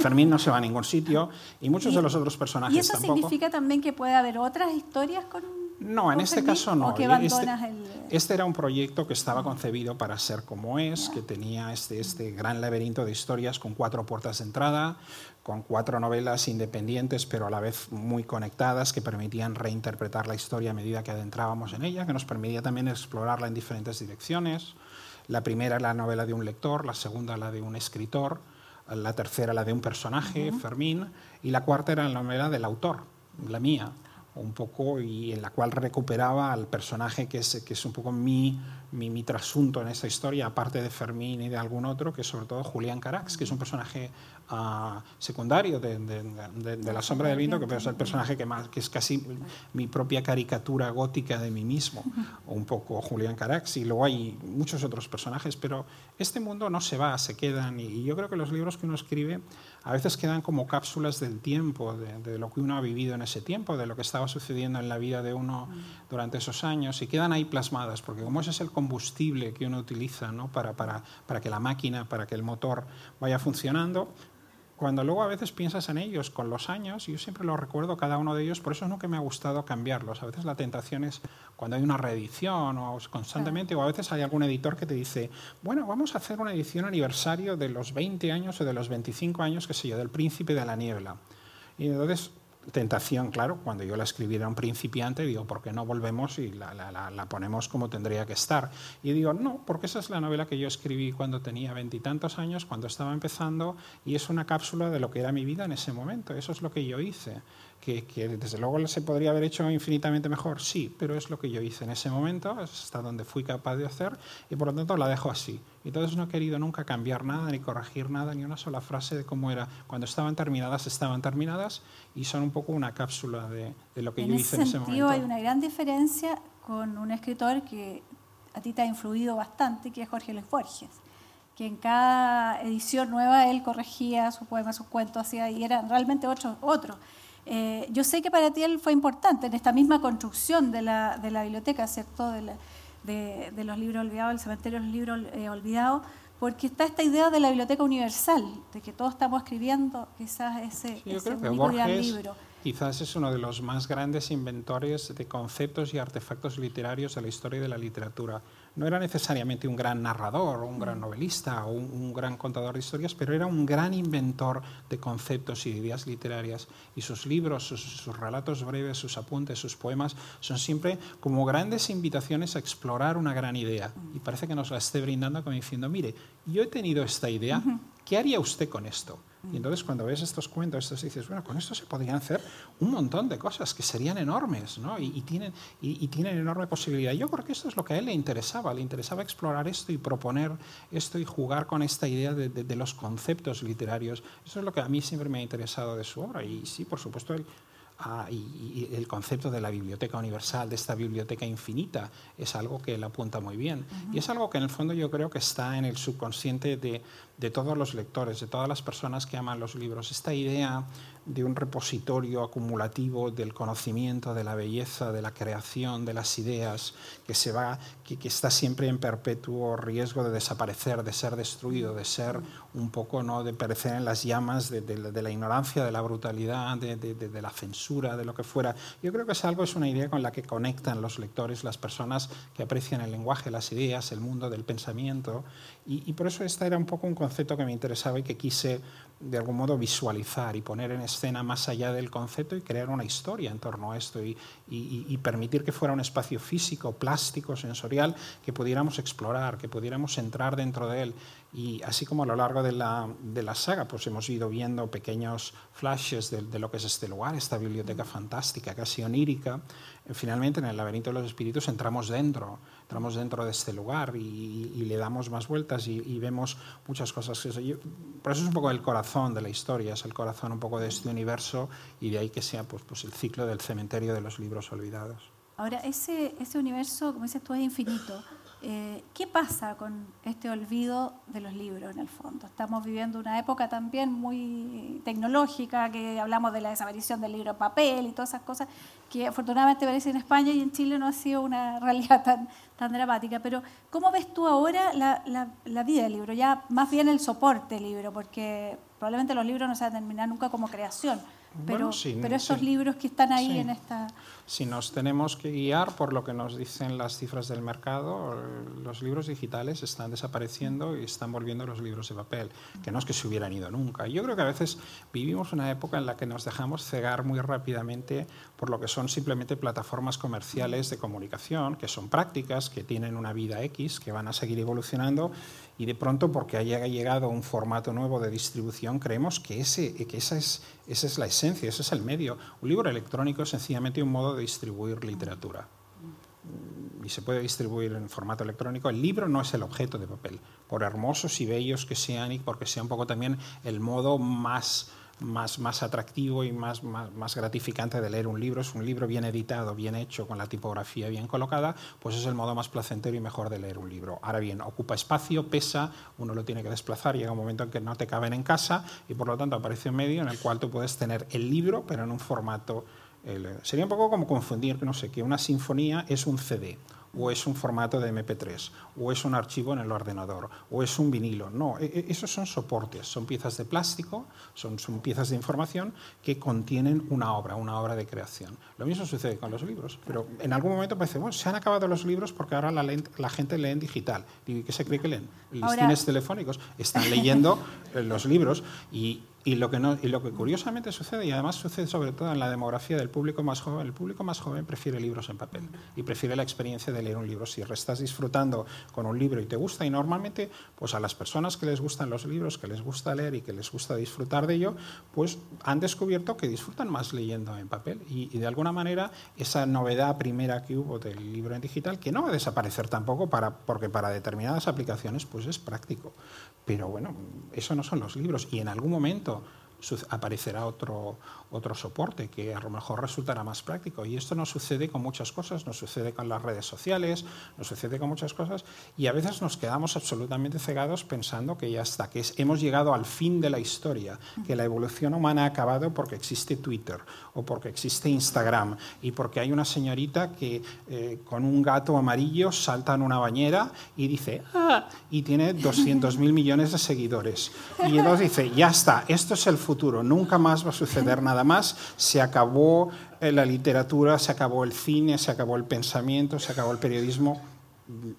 Fermín no se va a ningún sitio y muchos de los otros personajes ¿Y eso significa también que puede haber otras historias con no, en este caso no. Este, este, era un proyecto que estaba concebido para ser como es, que tenía este, este gran laberinto de historias con cuatro puertas de entrada, con cuatro novelas independientes pero a la vez muy conectadas que permitían reinterpretar la historia a medida que adentrábamos en ella, que nos permitía también explorarla en diferentes direcciones. La primera la novela de un lector, la segunda la de un escritor, la tercera la de un personaje, Fermín, y la cuarta era la novela del autor, la mía, un poco y en la cual recuperaba al personaje que es, que es un poco mi, mi, mi, trasunto en esta historia, aparte de Fermín y de algún otro, que es sobre todo Julián Carax, que es un personaje secundario de, de, La sombra del viento, que es el personaje que, más, que es casi mi propia caricatura gótica de mí mismo, un poco Julián Carax, y luego hay muchos otros personajes, pero este mundo no se va, se quedan, y yo creo que los libros que uno escribe a veces quedan como cápsulas del tiempo, de, lo que uno ha vivido en ese tiempo, de lo que estaba sucediendo en la vida de uno durante esos años, y quedan ahí plasmadas, porque como ese es el combustible que uno utiliza ¿no? para, para, para que la máquina, para que el motor vaya funcionando, cuando luego a veces piensas en ellos con los años, yo siempre lo recuerdo cada uno de ellos, por eso es lo que me ha gustado cambiarlos. A veces la tentación es cuando hay una reedición o constantemente, o a veces hay algún editor que te dice, bueno, vamos a hacer una edición aniversario de los 20 años o de los 25 años, que sé yo, del Príncipe de la Niebla. Y entonces tentación, claro, cuando yo la escribí era un principiante, digo, ¿por qué no volvemos y la, la, la, ponemos como tendría que estar? Y digo, no, porque esa es la novela que yo escribí cuando tenía veintitantos años, cuando estaba empezando, y es una cápsula de lo que era mi vida en ese momento, eso es lo que yo hice que, desde luego se podría haber hecho infinitamente mejor, sí, pero es lo que yo hice en ese momento, hasta donde fui capaz de hacer y por lo tanto la dejo así. Entonces no he querido nunca cambiar nada, ni corregir nada, ni una sola frase de cómo era. Cuando estaban terminadas, estaban terminadas y son un poco una cápsula de, de lo que yo hice en ese momento. hay una gran diferencia con un escritor que a ti te ha influido bastante, que es Jorge Luis Borges que en cada edición nueva él corregía sus poemas, sus cuentos, hacía, y eran realmente otro. otro. Eh, yo sé que para ti él fue importante en esta misma construcción de la, de la biblioteca, ¿cierto? de, los libros olvidados, el cementerio de los libros eh, olvidados, porque está esta idea de la biblioteca universal, de que todos estamos escribiendo quizás ese, ese único libro. Quizás es uno de los más grandes inventores de conceptos y artefactos literarios de la historia de la literatura no era necesariamente un gran narrador un gran mm. novelista o un, gran contador de historias, pero era un gran inventor de conceptos y de ideas literarias. Y sus libros, sus, relatos breves, sus apuntes, sus poemas, son siempre como grandes invitaciones a explorar una gran idea. Mm. Y parece que nos la esté brindando como diciendo, mire, yo he tenido esta idea, ¿qué haría usted con esto? Y entonces cuando ves estos cuentos, estos dices, bueno, con esto se podrían hacer un montón de cosas que serían enormes, ¿no? Y, tienen, y, tienen enorme posibilidad. Yo creo que esto es lo que a él le interesaba, le interesaba explorar esto y proponer esto y jugar con esta idea de, de los conceptos literarios. Eso es lo que a mí siempre me ha interesado de su obra. Y sí, por supuesto, él Ah, y, el concepto de la biblioteca universal, de esta biblioteca infinita, es algo que él apunta muy bien. Y es algo que en el fondo yo creo que está en el subconsciente de, de, todos los lectores, de todas las personas que aman los libros. Esta idea de un repositorio acumulativo del conocimiento, de la belleza, de la creación, de las ideas, que, se va, que, que está siempre en perpetuo riesgo de desaparecer, de ser destruido, de ser un poco ¿no? de perecer en las llamas de, de, la ignorancia, de la brutalidad, de, de, la censura, de lo que fuera. Yo creo que es algo, es una idea con la que conectan los lectores, las personas que aprecian el lenguaje, las ideas, el mundo del pensamiento. Y, por eso este era un poco un concepto que me interesaba y que quise de algún modo visualizar y poner en escena más allá del concepto y crear una historia en torno a esto y, permitir que fuera un espacio físico, plástico, sensorial, que pudiéramos explorar, que pudiéramos entrar dentro de él. Y así como a lo largo de la, de la saga pues hemos ido viendo pequeños flashes de, de, lo que es este lugar, esta biblioteca fantástica, casi onírica, eh, finalmente en el laberinto de los espíritus entramos dentro entramos dentro de este lugar y, le damos más vueltas y, vemos muchas cosas. Por eso es un poco el corazón de la historia, es el corazón un poco de este universo y de ahí que sea pues, pues el ciclo del cementerio de los libros olvidados. Ahora, ese, ese universo, como dices tú, es infinito. Eh, ¿Qué pasa con este olvido de los libros en el fondo? Estamos viviendo una época también muy tecnológica, que hablamos de la desaparición del libro en papel y todas esas cosas, que afortunadamente parece en España y en Chile no ha sido una realidad tan, tan dramática. Pero ¿cómo ves tú ahora la, vida del libro? Ya más bien el soporte del libro, porque probablemente los libros no se van nunca como creación, pero, pero esos libros que están ahí en esta si nos tenemos que guiar por lo que nos dicen las cifras del mercado, los libros digitales están desapareciendo y están volviendo los libros de papel, que no es que se hubieran ido nunca. Yo creo que a veces vivimos una época en la que nos dejamos cegar muy rápidamente por lo que son simplemente plataformas comerciales de comunicación, que son prácticas, que tienen una vida X, que van a seguir evolucionando y de pronto porque haya llegado un formato nuevo de distribución creemos que, ese, que esa, es, esa es la esencia, ese es el medio. Un libro electrónico es sencillamente un modo de distribuir literatura. Y se puede distribuir en formato electrónico. El libro no es el objeto de papel, por hermosos y bellos que sean y porque sea un poco también el modo más más, más atractivo y más, más, gratificante de leer un libro. Es un libro bien editado, bien hecho, con la tipografía bien colocada, pues es el modo más placentero y mejor de leer un libro. Ahora bien, ocupa espacio, pesa, uno lo tiene que desplazar, llega un momento en que no te caben en casa y por lo tanto aparece un medio en el cual tú puedes tener el libro, pero en un formato sería un poco como confundir, no sé, que una sinfonía es un CD o es un formato de MP3, o es un archivo en el ordenador, o es un vinilo. No, e, e, esos son soportes, son piezas de plástico, son, son, piezas de información que contienen una obra, una obra de creación. Lo mismo sucede con los libros, pero en algún momento parece, bueno, se han acabado los libros porque ahora la, la gente lee en digital. ¿Y qué se cree que leen? Listines telefónicos. Están leyendo eh, los libros y y lo, que no, y lo que curiosamente sucede, y además sucede sobre todo en la demografía del público más joven, el público más joven prefiere libros en papel y prefiere la experiencia de leer un libro. Si estás disfrutando con un libro y te gusta, y normalmente pues a las personas que les gustan los libros, que les gusta leer y que les gusta disfrutar de ello, pues han descubierto que disfrutan más leyendo en papel. Y, de alguna manera esa novedad primera que hubo del libro en digital, que no va a desaparecer tampoco, para, porque para determinadas aplicaciones pues es práctico. Pero bueno, eso no son los libros. Y en algún momento aparecerá otro, otro soporte que a lo mejor resultará más práctico. Y esto nos sucede con muchas cosas, nos sucede con las redes sociales, nos sucede con muchas cosas y a veces nos quedamos absolutamente cegados pensando que ya está, que hemos llegado al fin de la historia, que la evolución humana ha acabado porque existe Twitter o porque existe Instagram y porque hay una señorita que eh, con un gato amarillo salta en una bañera y dice, ah, y tiene 200 mil millones de seguidores. Y entonces dice, ya está, esto es el futuro, nunca más va a suceder nada más, se acabó eh, la literatura, se acabó el cine, se acabó el pensamiento, se acabó el periodismo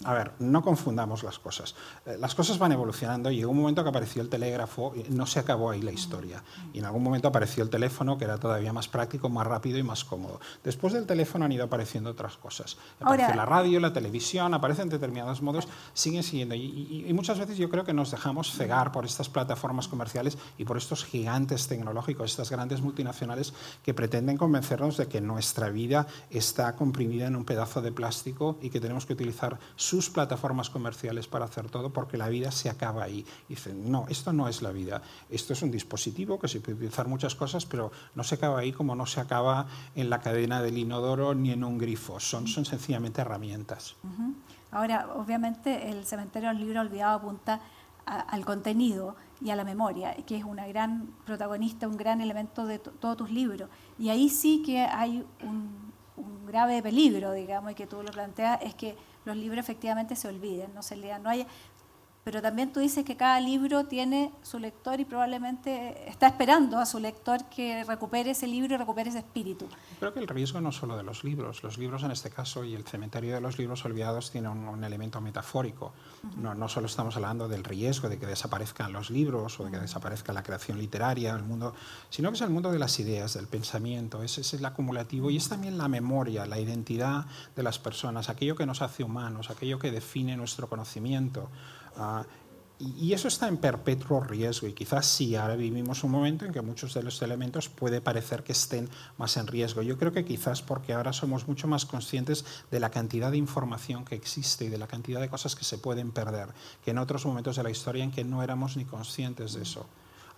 a ver, no confundamos las cosas. Eh, las cosas van evolucionando y llegó un momento que apareció el telégrafo, y no se acabó ahí la historia. Y en algún momento apareció el teléfono, que era todavía más práctico, más rápido y más cómodo. Después del teléfono han ido apareciendo otras cosas. Aparece la radio, la televisión, aparecen determinados modos, siguen siguiendo. Y, y, muchas veces yo creo que nos dejamos cegar por estas plataformas comerciales y por estos gigantes tecnológicos, estas grandes multinacionales que pretenden convencernos de que nuestra vida está comprimida en un pedazo de plástico y que tenemos que utilizar sus plataformas comerciales para hacer todo porque la vida se acaba ahí. dicen, no, esto no es la vida, esto es un dispositivo que se puede utilizar muchas cosas, pero no se acaba ahí como no se acaba en la cadena del inodoro ni en un grifo, son, son sencillamente herramientas. Ahora, obviamente, el cementerio del libro olvidado apunta al contenido y a la memoria, que es una gran protagonista, un gran elemento de todos tus libros. Y ahí sí que hay un, un grave peligro, digamos, y que tú lo planteas, es que los libros efectivamente se olviden, no se lean. No hay, pero también tú dices que cada libro tiene su lector y probablemente está esperando a su lector que recupere ese libro y recupere ese espíritu. Creo que el riesgo no solo de los libros, los libros en este caso y el cementerio de los libros olvidados tiene un, elemento metafórico. no, no solo estamos hablando del riesgo de que desaparezcan los libros o de que desaparezca la creación literaria, el mundo, sino que es el mundo de las ideas, del pensamiento, ese es el acumulativo y es también la memoria, la identidad de las personas, aquello que nos hace humanos, aquello que define nuestro conocimiento. Ah, y eso está en perpetuo riesgo y quizás sí, ahora vivimos un momento en que muchos de los elementos puede parecer que estén más en riesgo. Yo creo que quizás porque ahora somos mucho más conscientes de la cantidad de información que existe y de la cantidad de cosas que se pueden perder, que en otros momentos de la historia en que no éramos ni conscientes de eso.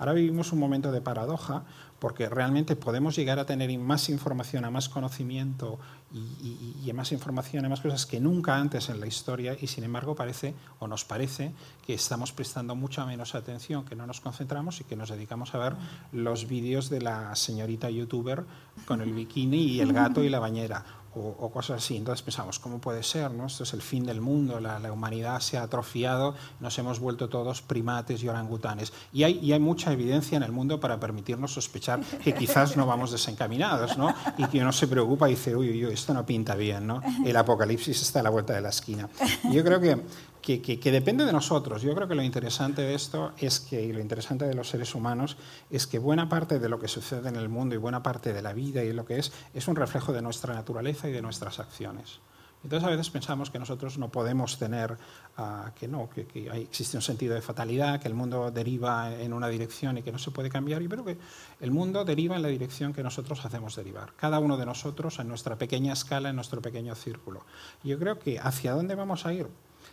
Ahora vivimos un momento de paradoja porque realmente podemos llegar a tener más información, a más conocimiento y, a más información, a más cosas que nunca antes en la historia y sin embargo parece o nos parece que estamos prestando mucha menos atención, que no nos concentramos y que nos dedicamos a ver los vídeos de la señorita youtuber con el bikini y el gato y la bañera o, cosas así. Entonces pensamos, ¿cómo puede ser? No? Esto es el fin del mundo, la, humanidad se ha atrofiado, nos hemos vuelto todos primates y orangutanes. Y hay, mucha evidencia en el mundo para permitirnos sospechar que quizás no vamos desencaminados, ¿no? y que uno se preocupa y dice, uy, uy, uy, esto no pinta bien, ¿no? el apocalipsis está a la vuelta de la esquina. yo creo que que, depende de nosotros. Yo creo que lo interesante de esto es que, y lo interesante de los seres humanos, es que buena parte de lo que sucede en el mundo y buena parte de la vida y lo que es, es un reflejo de nuestra naturaleza y de nuestras acciones. Entonces a veces pensamos que nosotros no podemos tener, ah, que no, que, existe un sentido de fatalidad, que el mundo deriva en una dirección y que no se puede cambiar. Y creo que el mundo deriva en la dirección que nosotros hacemos derivar. Cada uno de nosotros en nuestra pequeña escala, en nuestro pequeño círculo. Yo creo que hacia dónde vamos a ir,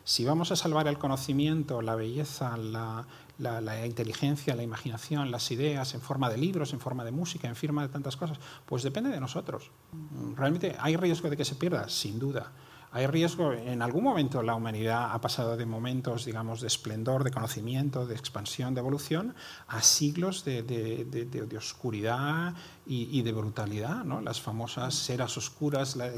si vamos a salvar el conocimiento, la belleza, la, inteligencia, la imaginación, las ideas en forma de libros, en forma de música, en forma de tantas cosas, pues depende de nosotros. Realmente hay riesgo de que se pierda, sin duda. Hay riesgo, en algún momento la humanidad ha pasado de momentos, digamos, de esplendor, de conocimiento, de expansión, de evolución, a siglos de, de oscuridad y, de brutalidad, ¿no? las famosas eras oscuras, la,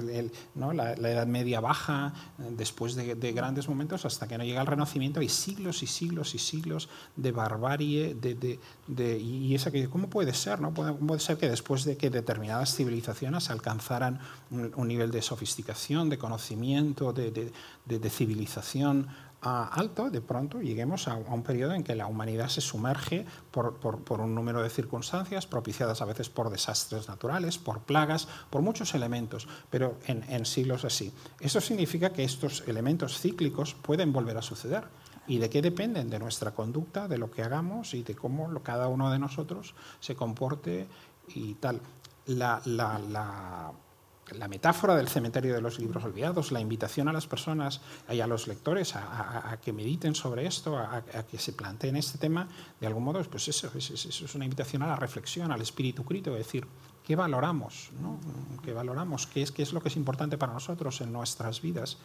¿no? la, Edad Media baja, eh, después de, grandes momentos, hasta que no llega el Renacimiento, hay siglos y siglos y siglos de barbarie, de, de, y esa que, ¿cómo puede ser? No? ¿Puede, puede ser que después de que determinadas civilizaciones alcanzaran un, un nivel de sofisticación, de conocimiento, de, civilización, alto, de pronto lleguemos a, un periodo en que la humanidad se sumerge por, un número de circunstancias propiciadas a veces por desastres naturales, por plagas, por muchos elementos, pero en, en siglos así. Eso significa que estos elementos cíclicos pueden volver a suceder. ¿Y de qué dependen? De nuestra conducta, de lo que hagamos y de cómo cada uno de nosotros se comporte y tal. La, la, la la metáfora del cementerio de los libros olvidados, la invitación a las personas y a los lectores a, que mediten sobre esto, a, que se planteen este tema, de algún modo, pues eso, eso, es una invitación a la reflexión, al espíritu crítico, es decir, ¿qué valoramos? ¿Qué valoramos? ¿Qué es, ¿Qué es lo que es importante para nosotros en nuestras vidas?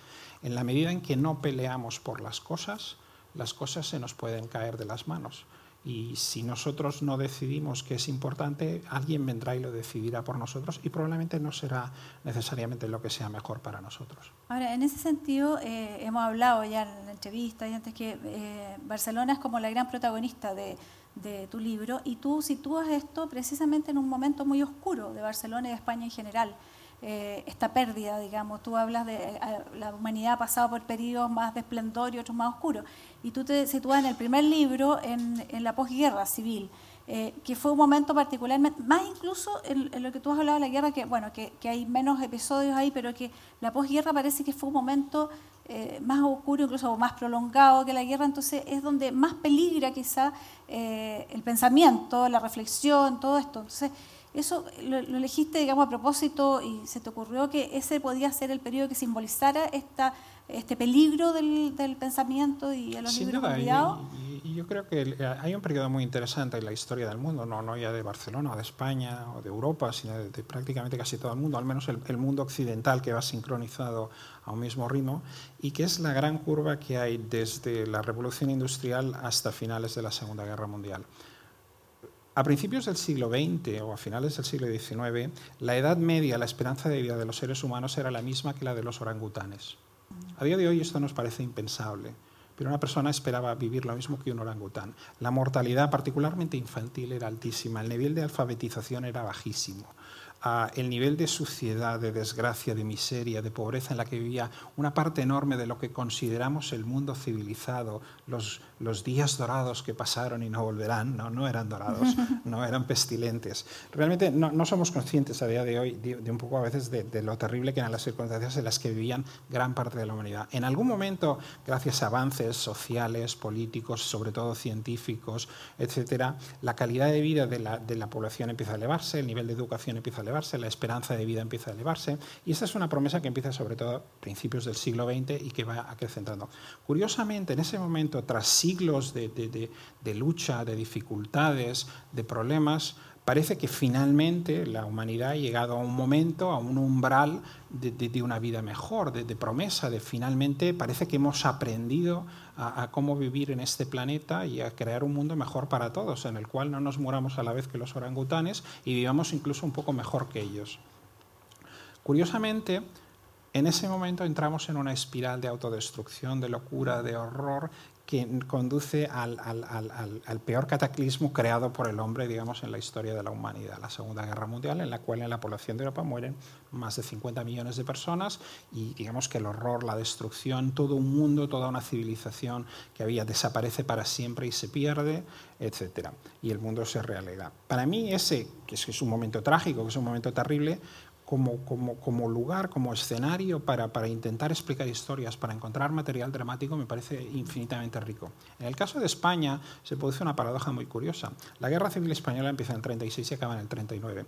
En la medida en que no peleamos por las cosas, las cosas se nos pueden caer de las manos. Y si nosotros no decidimos que es importante, alguien vendrá y lo decidirá por nosotros y probablemente no será necesariamente lo que sea mejor para nosotros. Ahora, en ese sentido, eh, hemos hablado ya en la entrevista y antes que eh, Barcelona es como la gran protagonista de, de, tu libro y tú sitúas esto precisamente en un momento muy oscuro de Barcelona y de España en general. Eh, esta pérdida, digamos. Tú hablas de eh, la humanidad ha pasado por periodos más de esplendor y otros más oscuros. Y tú te sitúas en el primer libro, en, la posguerra civil, eh, que fue un momento particularmente, más incluso en, lo que tú has hablado de la guerra, que bueno, que hay menos episodios ahí, pero que la posguerra parece que fue un momento más oscuro, incluso más prolongado que la guerra, entonces es donde más peligra quizá el pensamiento, la reflexión, todo esto. Entonces, eso lo, elegiste, digamos, a propósito y se te ocurrió que ese podía ser el periodo que simbolizara esta, este peligro del, del pensamiento y de los Sin libros. Y, yo creo que hay un periodo muy interesante en la historia del mundo, no, no ya de Barcelona o de España o de Europa, sino de, prácticamente casi todo el mundo, al menos el, el mundo occidental que va sincronizado a un mismo ritmo, y que es la gran curva que hay desde la revolución industrial hasta finales de la Segunda Guerra Mundial. A principios del siglo XX o a finales del siglo XIX, la edad media, la esperanza de vida de los seres humanos era la misma que la de los orangutanes. A día de hoy esto nos parece impensable, pero una persona esperaba vivir lo mismo que un orangután. La mortalidad, particularmente infantil, era altísima, el nivel de alfabetización era bajísimo el nivel de suciedad, de desgracia, de miseria, de pobreza en la que vivía una parte enorme de lo que consideramos el mundo civilizado, los, los días dorados que pasaron y no volverán, no, no eran dorados, no eran pestilentes. Realmente no, no somos conscientes a día de hoy de, un poco a veces de, de, lo terrible que eran las circunstancias en las que vivían gran parte de la humanidad. En algún momento, gracias a avances sociales, políticos, sobre todo científicos, etcétera, la calidad de vida de la, de la población empieza a elevarse, el nivel de educación empieza a elevarse, la esperanza de vida empieza a elevarse, y esta es una promesa que empieza sobre todo a principios del siglo XX y que va acrecentando. Curiosamente, en ese momento, tras siglos de, de lucha, de dificultades, de problemas, parece que finalmente la humanidad ha llegado a un momento, a un umbral de, una vida mejor, de, promesa, de finalmente parece que hemos aprendido a, cómo vivir en este planeta y a crear un mundo mejor para todos, en el cual no nos muramos a la vez que los orangutanes y vivamos incluso un poco mejor que ellos. Curiosamente, en ese momento entramos en una espiral de autodestrucción, de locura, de horror, que conduce al, peor cataclismo creado por el hombre, digamos, en la historia de la humanidad, la Segunda Guerra Mundial, en la cual en la población de Europa mueren más de 50 millones de personas y digamos que el horror, la destrucción, todo un mundo, toda una civilización que había desaparece para siempre y se pierde, etc. Y el mundo se realega. Para mí ese, que es un momento trágico, que es un momento terrible, como, como, como lugar, como escenario para, para, intentar explicar historias, para encontrar material dramático, me parece infinitamente rico. En el caso de España se produce una paradoja muy curiosa. La Guerra Civil Española empieza en el 36 y acaba en el 39.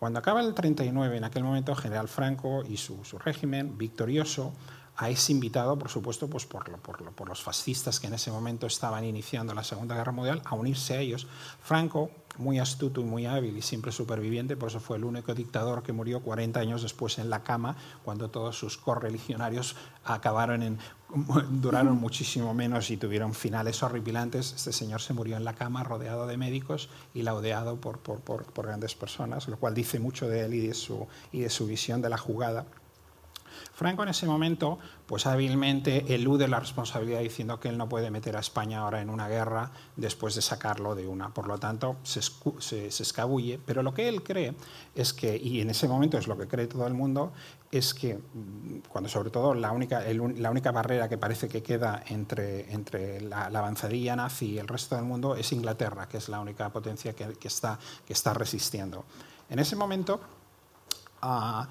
Cuando acaba el 39, en aquel momento, General Franco y su, su régimen victorioso es invitado, por supuesto, pues por, por, por, los fascistas que en ese momento estaban iniciando la Segunda Guerra Mundial, a unirse a ellos. Franco, muy astuto y muy hábil y siempre superviviente, por eso fue el único dictador que murió 40 años después en la cama, cuando todos sus correligionarios acabaron en, duraron muchísimo menos y tuvieron finales horripilantes. Este señor se murió en la cama rodeado de médicos y laudeado por, por, por grandes personas, lo cual dice mucho de él y de su, y de su visión de la jugada. Franco en ese momento, pues hábilmente elude la responsabilidad diciendo que él no puede meter a España ahora en una guerra después de sacarlo de una. Por lo tanto, se, escabulle. Pero lo que él cree es que, y en ese momento es lo que cree todo el mundo, es que mm, cuando sobre todo la única, la única barrera que parece que queda entre, entre la, avanzadilla nazi y el resto del mundo es Inglaterra, que es la única potencia que, está, que está resistiendo. En ese momento, eh,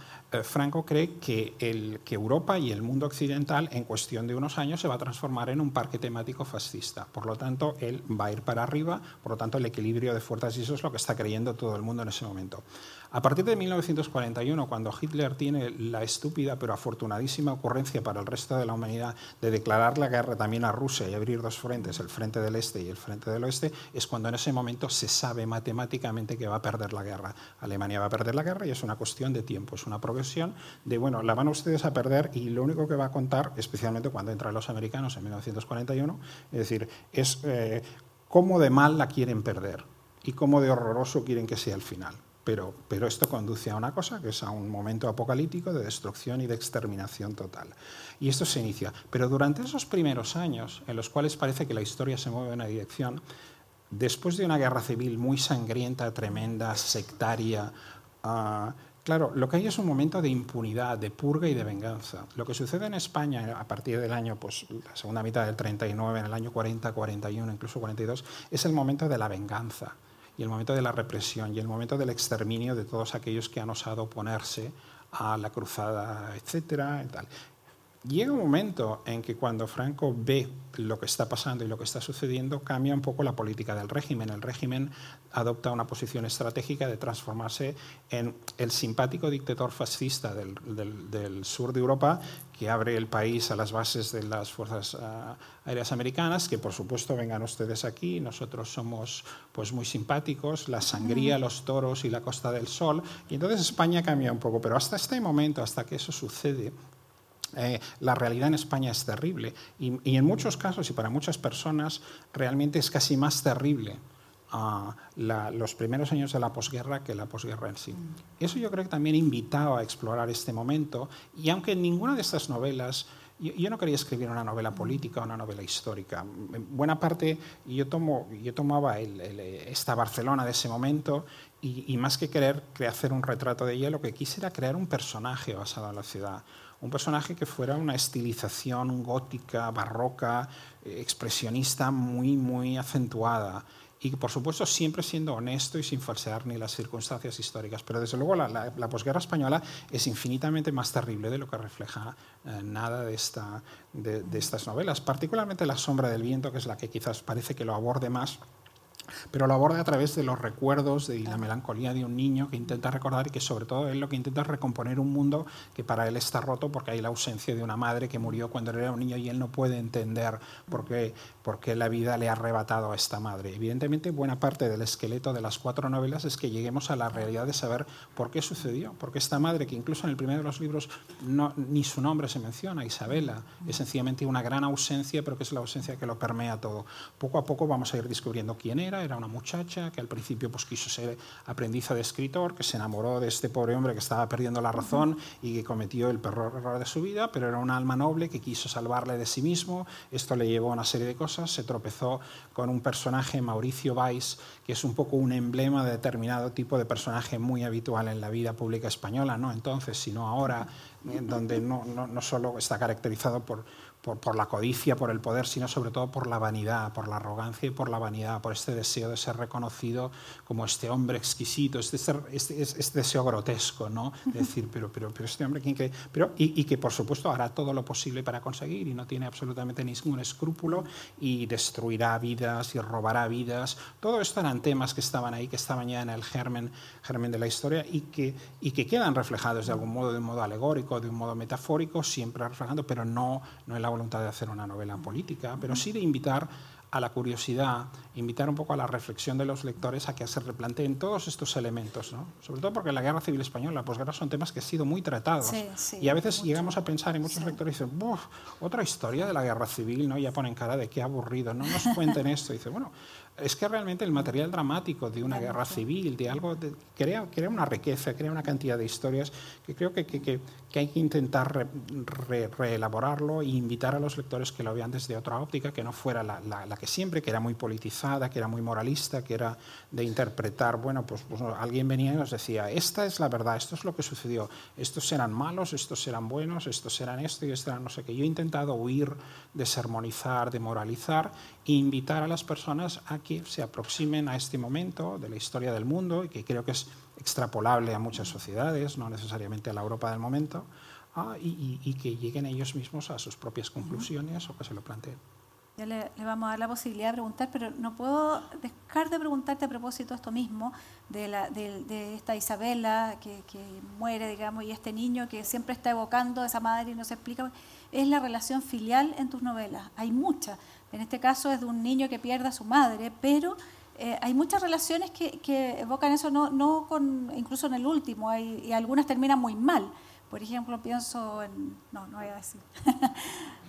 Franco cree que Europa y el mundo occidental en cuestión de unos años se va a transformar en un parque temático fascista. Por lo tanto, él va a ir para arriba, por lo tanto, el equilibrio de fuerzas y eso es lo que está creyendo todo el mundo en ese momento. A partir de 1941, cuando Hitler tiene la estúpida pero afortunadísima ocurrencia para el resto de la humanidad de declarar la guerra también a Rusia y abrir dos frentes, el frente del este y el frente del oeste, es cuando en ese momento se sabe matemáticamente que va a perder la guerra. Alemania va a perder la guerra y es una cuestión de tiempo, es una progresión de, bueno, la van ustedes a perder y lo único que va a contar, especialmente cuando entran los americanos en 1941, es decir, es eh, cómo de mal la quieren perder y cómo de horroroso quieren que sea el final. Pero, esto conduce a una cosa, que es a un momento apocalíptico de destrucción y de exterminación total. Y esto se inicia. Pero durante esos primeros años, en los cuales parece que la historia se mueve en una dirección, después de una guerra civil muy sangrienta, tremenda, sectaria, uh, Claro, lo que hay es un momento de impunidad, de purga y de venganza. Lo que sucede en España a partir del año, pues la segunda mitad del 39, en el año 40, 41, incluso 42, es el momento de la venganza y el momento de la represión y el momento del exterminio de todos aquellos que han osado oponerse a la cruzada, etcétera, y tal. Llega un momento en que cuando Franco ve lo que está pasando y lo que está sucediendo, cambia un poco la política del régimen. El régimen adopta una posición estratégica de transformarse en el simpático dictador fascista del, sur de Europa que abre el país a las bases de las fuerzas ah, aéreas americanas, que por supuesto vengan ustedes aquí, nosotros somos pues muy simpáticos, la sangría, los toros y la Costa del Sol, y entonces España cambia un poco, pero hasta este momento, hasta que eso sucede, eh, la realidad en España es terrible y, en muchos casos y para muchas personas realmente es casi más terrible uh, los primeros años de la posguerra que la posguerra en sí. Mm. Eso yo creo que también invitaba a explorar este momento y aunque en ninguna de estas novelas yo, no quería escribir una novela política o una novela histórica. En buena parte yo, tomo, yo tomaba esta Barcelona de ese momento y, y, más que querer hacer un retrato de ella, lo que quise era crear un personaje basado en la ciudad un personaje que fuera una estilización gótica, barroca, eh, expresionista muy, muy acentuada y por supuesto siempre siendo honesto y sin falsear ni las circunstancias históricas. Pero desde luego la, posguerra española es infinitamente más terrible de lo que refleja eh, nada de, esta, de, de, estas novelas, particularmente La sombra del viento, que es la que quizás parece que lo aborde más pero lo aborda a través de los recuerdos y la melancolía de un niño que intenta recordar y que sobre todo él lo que intenta recomponer un mundo que para él está roto porque hay la ausencia de una madre que murió cuando él era un niño y él no puede entender por qué, por qué la vida le ha arrebatado a esta madre. Evidentemente, buena parte del esqueleto de las cuatro novelas es que lleguemos a la realidad de saber por qué sucedió, porque esta madre, que incluso en el primero de los libros no, ni su nombre se menciona, Isabela, es sencillamente una gran ausencia, pero que es la ausencia que lo permea todo. Poco a poco vamos a ir descubriendo quién era, era una muchacha que al principio pues, quiso ser aprendiza de escritor, que se enamoró de este pobre hombre que estaba perdiendo la razón y que cometió el peor error de su vida, pero era un alma noble que quiso salvarle de sí mismo. Esto le llevó a una serie de cosas. Se tropezó con un personaje, Mauricio Valls, que es un poco un emblema de determinado tipo de personaje muy habitual en la vida pública española, no entonces, sino ahora, donde no, no, no solo está caracterizado por por, la codicia, por el poder, sino sobre todo por la vanidad, por la arrogancia y por la vanidad, por este deseo de ser reconocido como este hombre exquisito, este, este, este deseo grotesco, ¿no? De decir, pero, pero, pero este hombre, ¿quién cree? Pero, y, que por supuesto hará todo lo posible para conseguir y no tiene absolutamente ningún escrúpulo y destruirá vidas y robará vidas. Todo esto eran temas que estaban ahí, que estaban ya en el germen, germen de la historia y que, y que quedan reflejados de algún modo, de un modo alegórico, de un modo metafórico, siempre reflejando, pero no, no en la voluntad de hacer una novela política, pero sí de invitar a la curiosidad, invitar un poco a la reflexión de los lectores a que se replanteen todos estos elementos, ¿no? sobre todo porque la guerra civil española, la posguerra son temas que han sido muy tratados y a veces llegamos a pensar y muchos lectores dicen, otra historia de la guerra civil, ¿no? ya ponen cara de qué aburrido, no nos cuenten esto, y dice, bueno, es que realmente el material dramático de una guerra civil, de algo, crea, crea, una riqueza, crea una cantidad de historias que creo que, que, que, hay que intentar reelaborarlo e invitar a los lectores que lo vean desde otra óptica, que no fuera la, la, que siempre, que era muy politizada, que era muy moralista, que era de interpretar, bueno, pues, pues, alguien venía y nos decía, esta es la verdad, esto es lo que sucedió, estos eran malos, estos eran buenos, estos eran esto y esto eran no sé qué. Yo he intentado huir de sermonizar, de moralizar e invitar a las personas a que se aproximen a este momento de la historia del mundo y que creo que es extrapolable a muchas sociedades, no necesariamente a la Europa del momento, ah, y, y, que lleguen ellos mismos a sus propias conclusiones o que se lo planteen. ya le, vamos a dar la posibilidad de preguntar, pero no puedo dejar de preguntarte a propósito de esto mismo, de, la, de, esta Isabela que, muere, digamos, y este niño que siempre está evocando a esa madre y no se explica, es la relación filial en tus novelas. Hay muchas. En este caso es de un niño que pierde a su madre, pero eh, hay muchas relaciones que, que, evocan eso, no, no con, incluso en el último, hay, y algunas terminan muy mal. Por ejemplo, pienso en... No, no voy a decir.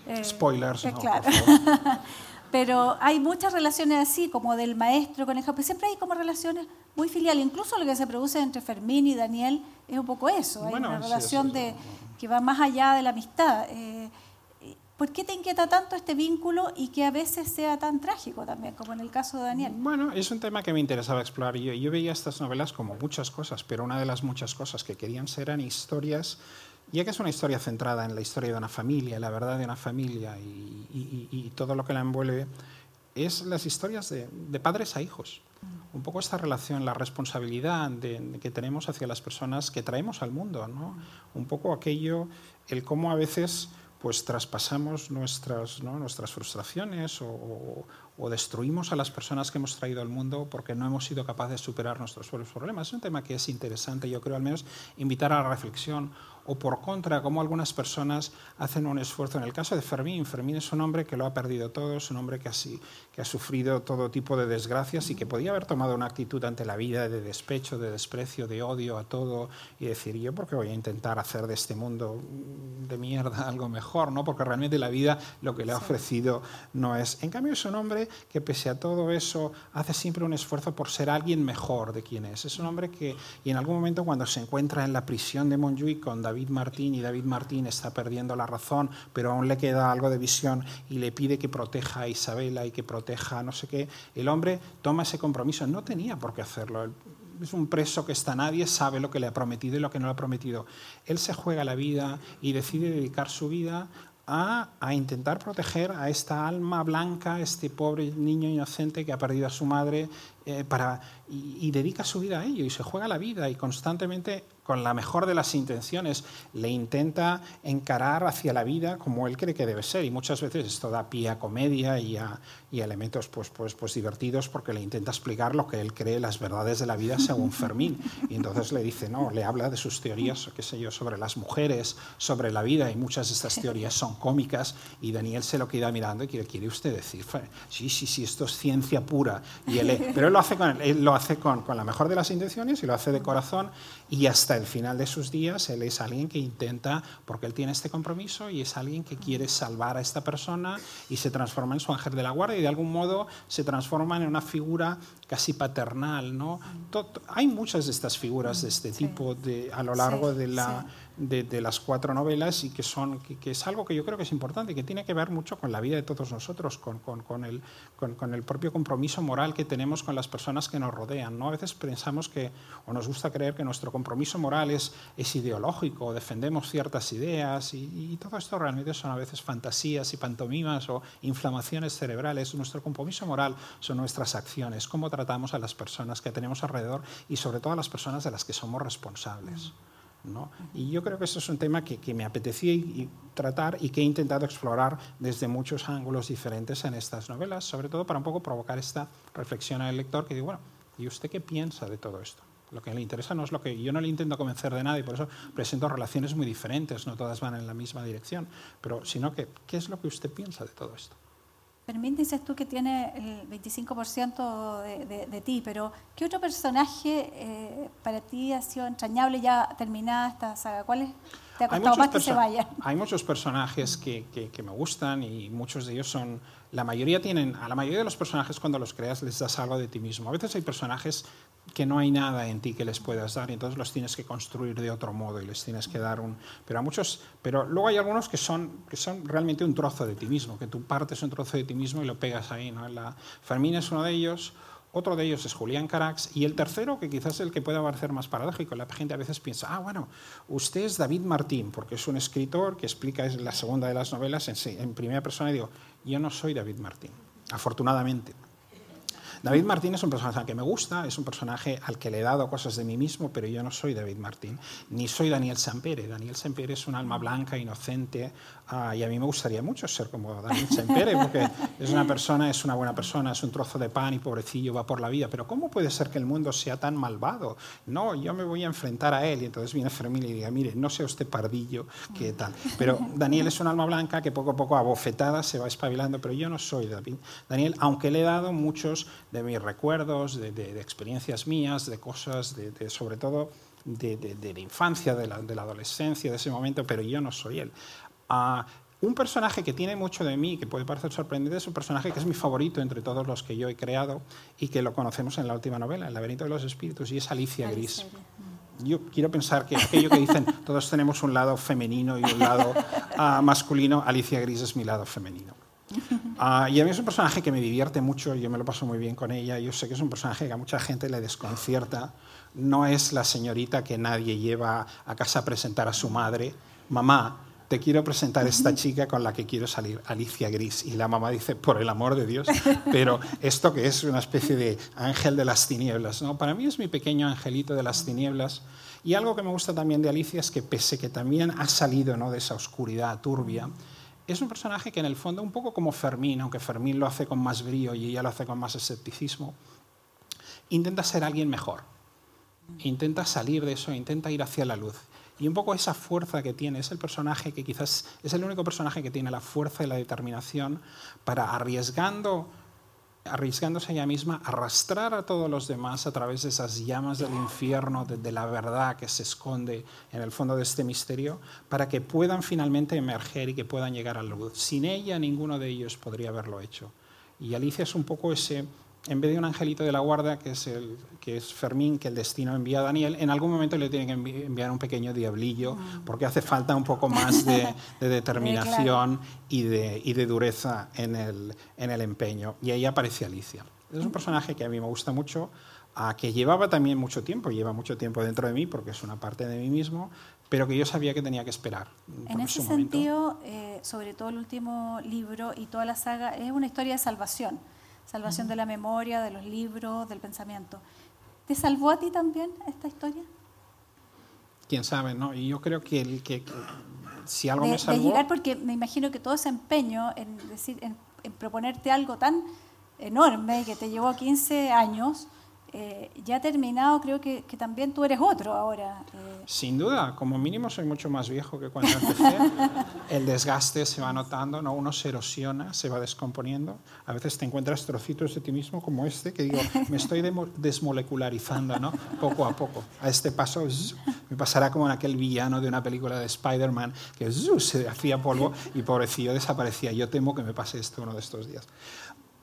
Eh, Spoilers. Eh, claro. Pero hay muchas relaciones así, como del maestro con el jefe. Siempre hay como relaciones muy filiales. Incluso lo que se produce entre Fermín y Daniel es un poco eso. Hay una relación de, que va más allá de la amistad. Eh, ¿Por qué te inquieta tanto este vínculo y que a veces sea tan trágico también, como en el caso de Daniel? Bueno, es un tema que me interesaba explorar. Yo, yo veía estas novelas como muchas cosas, pero una de las muchas cosas que querían ser eran historias, ya que es una historia centrada en la historia de una familia, la verdad de una familia y, todo lo que la envuelve, es las historias de, padres a hijos. Mm. Un poco esta relación, la responsabilidad que tenemos hacia las personas que traemos al mundo. ¿no? Mm. Un poco aquello, el cómo a veces pues traspasamos nuestras, nuestras frustraciones o, o, destruimos a las personas que hemos traído al mundo porque no hemos sido capaces de superar nuestros propios problemas. Es un tema que es interesante, yo creo al menos invitar a la reflexión o por contra, cómo algunas personas hacen un esfuerzo. En el caso de Fermín, Fermín es un hombre que lo ha perdido todo, es un hombre que, así, que ha sufrido todo tipo de desgracias y que podía haber tomado una actitud ante la vida de despecho, de desprecio, de odio a todo y decir, yo porque voy a intentar hacer de este mundo de mierda algo mejor, ¿no? porque realmente la vida lo que le ha ofrecido no es. En cambio es un hombre que pese a todo eso hace siempre un esfuerzo por ser alguien mejor de quien es. Es un hombre que, y en algún momento cuando se encuentra en la prisión de Montjuic con David Martín y David Martín está perdiendo la razón, pero aún le queda algo de visión y le pide que proteja a Isabela y que proteja no sé qué, el hombre toma ese compromiso. No tenía por qué hacerlo. Es un preso que está nadie, sabe lo que le ha prometido y lo que no le ha prometido. Él se juega la vida y decide dedicar su vida a, intentar proteger a esta alma blanca, este pobre niño inocente que ha perdido a su madre, eh, para, y, y, dedica su vida a ello y se juega la vida y constantemente con la mejor de las intenciones, le intenta encarar hacia la vida como él cree que debe ser. Y muchas veces esto da pie a comedia y a, y elementos pues, pues, pues divertidos porque le intenta explicar lo que él cree las verdades de la vida según Fermín. Y entonces le dice, no, le habla de sus teorías, qué sé yo, sobre las mujeres, sobre la vida, y muchas de estas teorías son cómicas, y Daniel se lo queda mirando y quiere, ¿quiere usted decir? Sí, sí, sí, esto es ciencia pura. Y él, pero él lo hace, con, él lo hace con, con la mejor de las intenciones y lo hace de corazón, y hasta el final de sus días él es alguien que intenta, porque él tiene este compromiso, y es alguien que quiere salvar a esta persona y se transforma en su ángel de la guardia y de algún modo se transforman en una figura casi paternal. ¿no? hay muchas de estas figuras de este tipo de, a lo largo de la de, las cuatro novelas y que, son, que, es algo que yo creo que es importante, que tiene que ver mucho con la vida de todos nosotros, con, con, con, el, con, el, propio compromiso moral que tenemos con las personas que nos rodean. ¿no? A veces pensamos que, o nos gusta creer que nuestro compromiso moral es, es ideológico, defendemos ciertas ideas y, y, todo esto realmente son a veces fantasías y pantomimas o inflamaciones cerebrales. Nuestro compromiso moral son nuestras acciones, cómo tratamos a las personas que tenemos alrededor y sobre todo a las personas de las que somos responsables. Y yo creo que eso es un tema que, que me apetecía tratar y que he intentado explorar desde muchos ángulos diferentes en estas novelas, sobre todo para un poco provocar esta reflexión al lector que digo, bueno, ¿y usted qué piensa de todo esto? Lo que le interesa no es lo que yo no le intento convencer de nada y por eso presento relaciones muy diferentes, no todas van en la misma dirección, pero sino que qué es lo que usted piensa de todo esto. Fermín, dices tú que tiene el 25% de, ti, pero ¿qué otro personaje eh, para ti ha sido entrañable ya terminada esta saga? ¿Cuál te ha costado más que se vayan? Hay muchos personajes que, que, me gustan y muchos de ellos son la mayoría tienen, a la mayoría de los personajes cuando los creas les das algo de ti mismo. A veces hay personajes que no hay nada en ti que les puedas dar y entonces los tienes que construir de otro modo y les tienes que dar un... Pero a muchos, pero luego hay algunos que son, que son realmente un trozo de ti mismo, que tú partes un trozo de ti mismo y lo pegas ahí. ¿no? La, Fermín es uno de ellos, otro de ellos es Julián Carax y el tercero, que quizás es el que pueda parecer más paradójico, la gente a veces piensa, ah, bueno, usted es David Martín, porque es un escritor que explica, la segunda de las novelas en, en primera persona y digo, yo no soy David Martín, afortunadamente. David Martín es un personaje que me gusta, es un personaje al que le he dado cosas de mí mismo, pero yo no soy David Martín, ni soy Daniel Sampere. Daniel Sampere es un alma blanca, inocente, Ah, y a mí me gustaría mucho ser como Daniel Sempere, porque es una persona, es una buena persona, es un trozo de pan y pobrecillo va por la vida. Pero ¿cómo puede ser que el mundo sea tan malvado? No, yo me voy a enfrentar a él. Y entonces viene Fermín y diga, mire, no sea usted pardillo, ¿qué tal? Pero Daniel es un alma blanca que poco a poco a bofetadas se va espabilando, pero yo no soy David. Daniel, aunque le he dado muchos de mis recuerdos, de, experiencias mías, de cosas, de, sobre todo de, la infancia, de la, de la adolescencia, de ese momento, pero yo no soy él un personaje que tiene mucho de mí, que puede parecer sorprendente, es un personaje que es mi favorito entre todos los que yo he creado y que lo conocemos en la última novela, El laberinto de los espíritus, y es Alicia Gris. Yo quiero pensar que aquello que dicen, todos tenemos un lado femenino y un lado ah, masculino, Alicia Gris es mi lado femenino. Ah, y a mí es un personaje que me divierte mucho, yo me lo paso muy bien con ella, yo sé que es un personaje que a mucha gente le desconcierta, no es la señorita que nadie lleva a casa a presentar a su madre, mamá, te quiero presentar esta chica con la que quiero salir, Alicia Gris. Y la mamá dice, por el amor de Dios, pero esto que es una especie de ángel de las tinieblas. ¿no? Para mí es mi pequeño angelito de las tinieblas. Y algo que me gusta también de Alicia es que pese que también ha salido ¿no? de esa oscuridad turbia, es un personaje que en el fondo, un poco como Fermín, aunque Fermín lo hace con más brío y ella lo hace con más escepticismo, intenta ser alguien mejor. Intenta salir de eso, intenta ir hacia la luz. Y un poco esa fuerza que tiene, es el personaje que quizás es el único personaje que tiene la fuerza y la determinación para arriesgando arriesgándose ella misma, arrastrar a todos los demás a través de esas llamas del infierno, de, la verdad que se esconde en el fondo de este misterio, para que puedan finalmente emerger y que puedan llegar a la luz. Sin ella, ninguno de ellos podría haberlo hecho. Y Alicia es un poco ese, en vez de un angelito de la guarda, que es, el, que es Fermín, que el destino envía a Daniel, en algún momento le tiene que enviar un pequeño diablillo, mm. porque hace falta un poco más de, determinación y, de, y de dureza en el, en el empeño. Y ahí aparece Alicia. Es un personaje que a mí me gusta mucho, a que llevaba también mucho tiempo, lleva mucho tiempo dentro de mí, porque es una parte de mí mismo, pero que yo sabía que tenía que esperar. En ese sentido, eh, sobre todo el último libro y toda la saga, es una historia de salvación salvación de la memoria, de los libros, del pensamiento. ¿Te salvó a ti también esta historia? Quién sabe, ¿no? Y yo creo que, el, que, si algo me salvó... De llegar, porque me imagino que todo ese empeño en, decir, en, en proponerte algo tan enorme que te llevó 15 años, eh, ya terminado, creo que, que, también tú eres otro ahora. Eh. Sin duda, como mínimo soy mucho más viejo que cuando empecé. El desgaste se va notando, ¿no? uno se erosiona, se va descomponiendo. A veces te encuentras trocitos de ti mismo como este, que digo, me estoy desmolecularizando ¿no? poco a poco. A este paso me pasará como en aquel villano de una película de Spider-Man que se hacía polvo y pobrecillo desaparecía. Yo temo que me pase esto uno de estos días.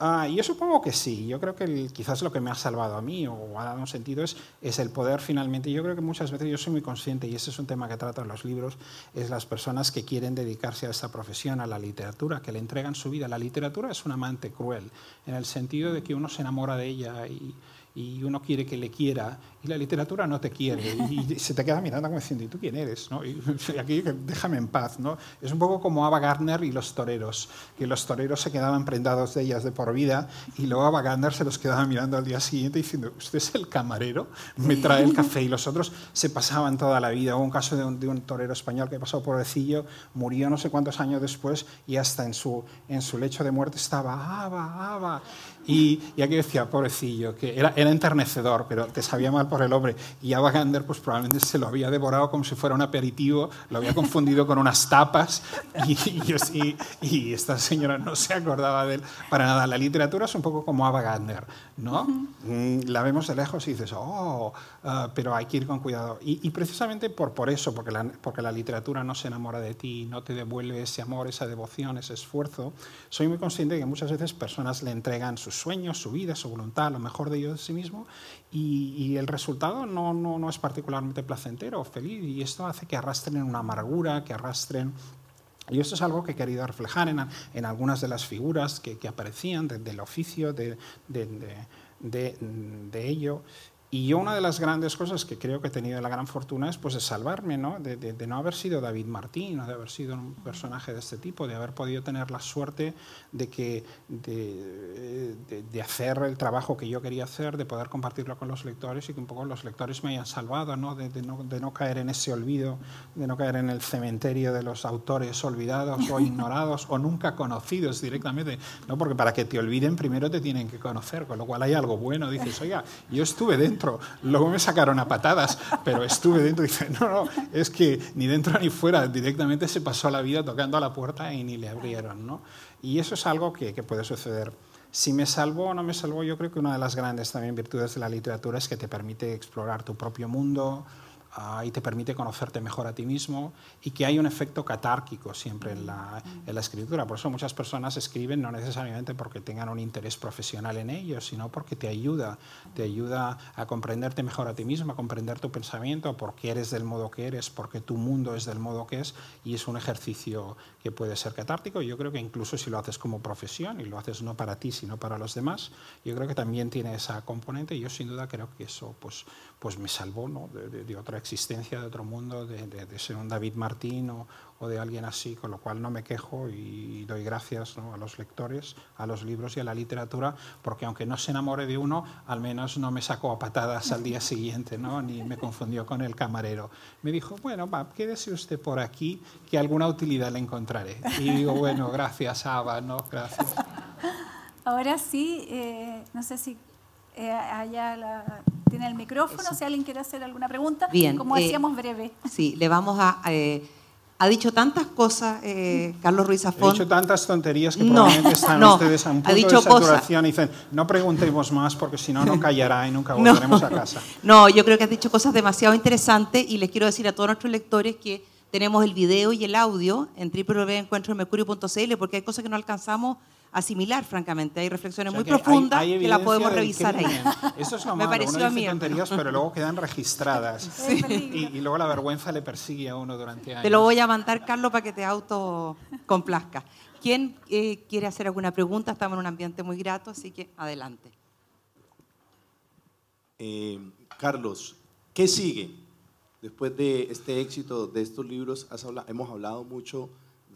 Ah, yo supongo que sí. Yo creo que quizás lo que me ha salvado a mí o ha dado un sentido es, es el poder finalmente. Yo creo que muchas veces yo soy muy consciente, y ese es un tema que tratan los libros, es las personas que quieren dedicarse a esta profesión, a la literatura, que le entregan su vida. La literatura es un amante cruel, en el sentido de que uno se enamora de ella y, y uno quiere que le quiera y la literatura no te quiere y se te queda mirando como diciendo, ¿y tú quién eres? ¿no? Y aquí déjame en paz. ¿no? Es un poco como Ava Gardner y los toreros, que los toreros se quedaban prendados de ellas de por vida y luego Ava Gardner se los quedaba mirando al día siguiente diciendo, ¿usted es el camarero? Me trae el café y los otros se pasaban toda la vida. Hubo un caso de un, de un torero español que pasó por Ecillo, murió no sé cuántos años después y hasta en su, en su lecho de muerte estaba Ava, Ava. Y, y aquí decía, pobrecillo, que era, era enternecedor, pero te sabía mal por el hombre. Y Ava Gander pues probablemente se lo había devorado como si fuera un aperitivo, lo había confundido con unas tapas y, y, y, esta señora no se acordaba de él para nada. La literatura es un poco como Ava Gander, ¿no? Mm, la vemos de lejos y dices, oh, uh, pero hay que ir con cuidado. Y, precisamente por, por eso, porque la, porque la literatura no se enamora de ti, no te devuelve ese amor, esa devoción, ese esfuerzo, soy muy consciente de que muchas veces personas le entregan sus sueños, su vida, su voluntad, lo mejor de ellos de sí mismo, y, el resultado no, no, no, es particularmente placentero o feliz, y esto hace que arrastren una amargura, que arrastren... Y esto es algo que he querido reflejar en, en algunas de las figuras que, que aparecían del oficio, de, de, de, de ello. Y yo una de las grandes cosas que creo que he tenido la gran fortuna es pues de salvarme, ¿no? De, de, no haber sido David Martín, o de haber sido un personaje de este tipo, de haber podido tener la suerte de, que, de, de, hacer el trabajo que yo quería hacer, de poder compartirlo con los lectores y que un poco los lectores me hayan salvado, ¿no? De, no, de no caer en ese olvido, de no caer en el cementerio de los autores olvidados o ignorados o nunca conocidos directamente, ¿no? Porque para que te olviden primero te tienen que conocer, con lo cual hay algo bueno, dices, oiga, yo estuve dentro Luego me sacaron a patadas, pero estuve dentro y dije, no, no, es que ni dentro ni fuera, directamente se pasó la vida tocando a la puerta y ni le abrieron. ¿no? Y eso es algo que, que puede suceder. Si me salvo o no me salvo, yo creo que una de las grandes también virtudes de la literatura es que te permite explorar tu propio mundo, y te permite conocerte mejor a ti mismo y que hay un efecto catárquico siempre en la, escritura. Por eso muchas personas escriben no necesariamente porque tengan un interés profesional en ello, sino porque te ayuda, te ayuda a comprenderte mejor a ti mismo, a comprender tu pensamiento, porque eres del modo que eres, porque tu mundo es del modo que es y es un ejercicio que puede ser catártico. Yo creo que incluso si lo haces como profesión y lo haces no para ti, sino para los demás, yo creo que también tiene esa componente y yo sin duda creo que eso pues, pues me salvó ¿no? de, otra existencia, de otro mundo, de, ser un David Martín o, de alguien así, con lo cual no me quejo y doy gracias a los lectores, a los libros y a la literatura, porque aunque no se enamore de uno, al menos no me sacó a patadas al día siguiente, ¿no? ni me confundió con el camarero. Me dijo, bueno, va, quédese usted por aquí, que alguna utilidad le encontraré. Y digo, bueno, gracias, Ava, ¿no? Gracias. Ahora sí, eh, no sé si eh, allá la, tiene el micrófono, si alguien quiere hacer alguna pregunta. Bien. Como eh, decíamos, breve. Sí, le vamos a ha dicho tantas cosas, eh, Carlos Ruiz Zafón. Ha dicho tantas tonterías que probablemente están ustedes a un punto de saturación y dicen, no preguntemos más porque si no, no callará y nunca volveremos a casa. No, yo creo que has dicho cosas demasiado interesantes y les quiero decir a todos nuestros lectores que tenemos el video y el audio en www.encuentromercurio.cl porque hay cosas que no alcanzamos asimilar, francamente. Hay reflexiones muy profundas que la podemos revisar ahí. Eso es lo me malo. Pareció uno dice tonterías, pero luego quedan registradas. Y, luego la vergüenza le persigue a uno durante años. Te lo voy a mandar, Carlos, para que te autocomplazca. ¿Quién eh, quiere hacer alguna pregunta? Estamos en un ambiente muy grato, así que adelante. Eh, Carlos, ¿qué sigue? Después de este éxito de estos libros, hemos hablado mucho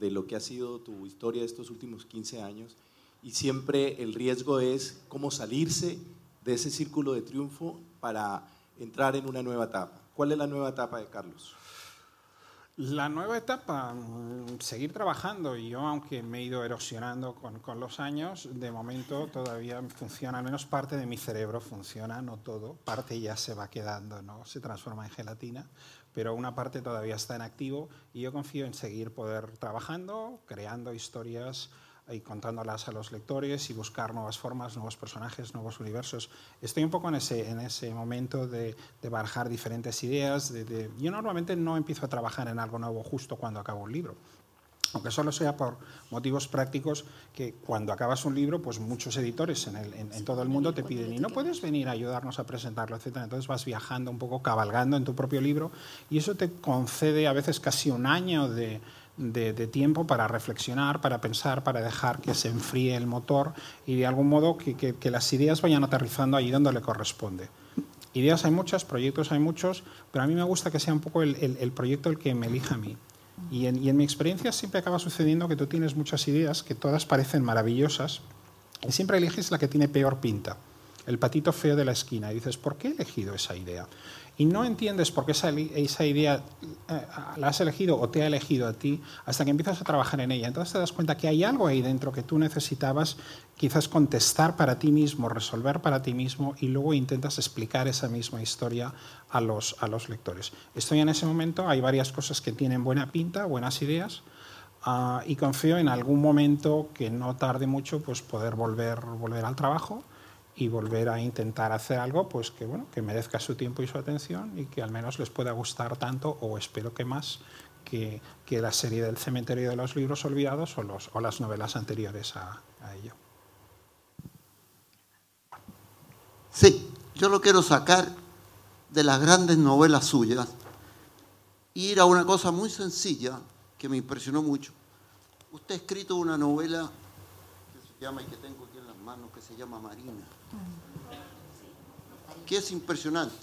de lo que ha sido tu historia estos últimos 15 años y siempre el riesgo es cómo salirse de ese círculo de triunfo para entrar en una nueva etapa. ¿Cuál es la nueva etapa de Carlos? La nueva etapa, mm, seguir trabajando. Y yo, aunque me he ido erosionando con, con, los años, de momento todavía funciona, al menos parte de mi cerebro funciona, no todo. Parte ya se va quedando, ¿no? se transforma en gelatina pero una parte todavía está en activo y yo confío en seguir poder trabajando, creando historias y contándolas a los lectores y buscar nuevas formas, nuevos personajes, nuevos universos. Estoy un poco en ese, en ese momento de, de barajar diferentes ideas. De, yo normalmente no empiezo a trabajar en algo nuevo justo cuando acabo un libro aunque solo sea por motivos prácticos, que cuando acabas un libro, pues muchos editores en, el, en, todo el mundo te piden, y no puedes venir a ayudarnos a presentarlo, etc. Entonces vas viajando un poco, cabalgando en tu propio libro, y eso te concede a veces casi un año de, de, de tiempo para reflexionar, para pensar, para dejar que se enfríe el motor y de algún modo que, que, que las ideas vayan aterrizando allí donde le corresponde. Ideas hay muchas, proyectos hay muchos, pero a mí me gusta que sea un poco el, el, el proyecto el que me elija a mí. Y en, mi experiencia siempre acaba sucediendo que tú tienes muchas ideas que todas parecen maravillosas y siempre eliges la que tiene peor pinta, el patito feo de la esquina. Y dices, ¿por qué he elegido esa idea? Y no entiendes por qué esa, esa idea eh, la has elegido o te ha elegido a ti hasta que empiezas a trabajar en ella. Entonces te das cuenta que hay algo ahí dentro que tú necesitabas quizás contestar para ti mismo, resolver para ti mismo y luego intentas explicar esa misma historia a los, a los lectores. Estoy en ese momento, hay varias cosas que tienen buena pinta, buenas ideas. Uh, y confío en algún momento que no tarde mucho pues poder volver, volver al trabajo y volver a intentar hacer algo pues que bueno que merezca su tiempo y su atención y que al menos les pueda gustar tanto o espero que más que, que la serie del cementerio de los libros olvidados o, los, o las novelas anteriores a, ello. Sí, yo lo quiero sacar de las grandes novelas suyas ir a una cosa muy sencilla que me impresionó mucho. Usted ha escrito una novela que se llama y que tengo aquí en las manos que se llama Marina que es impresionante.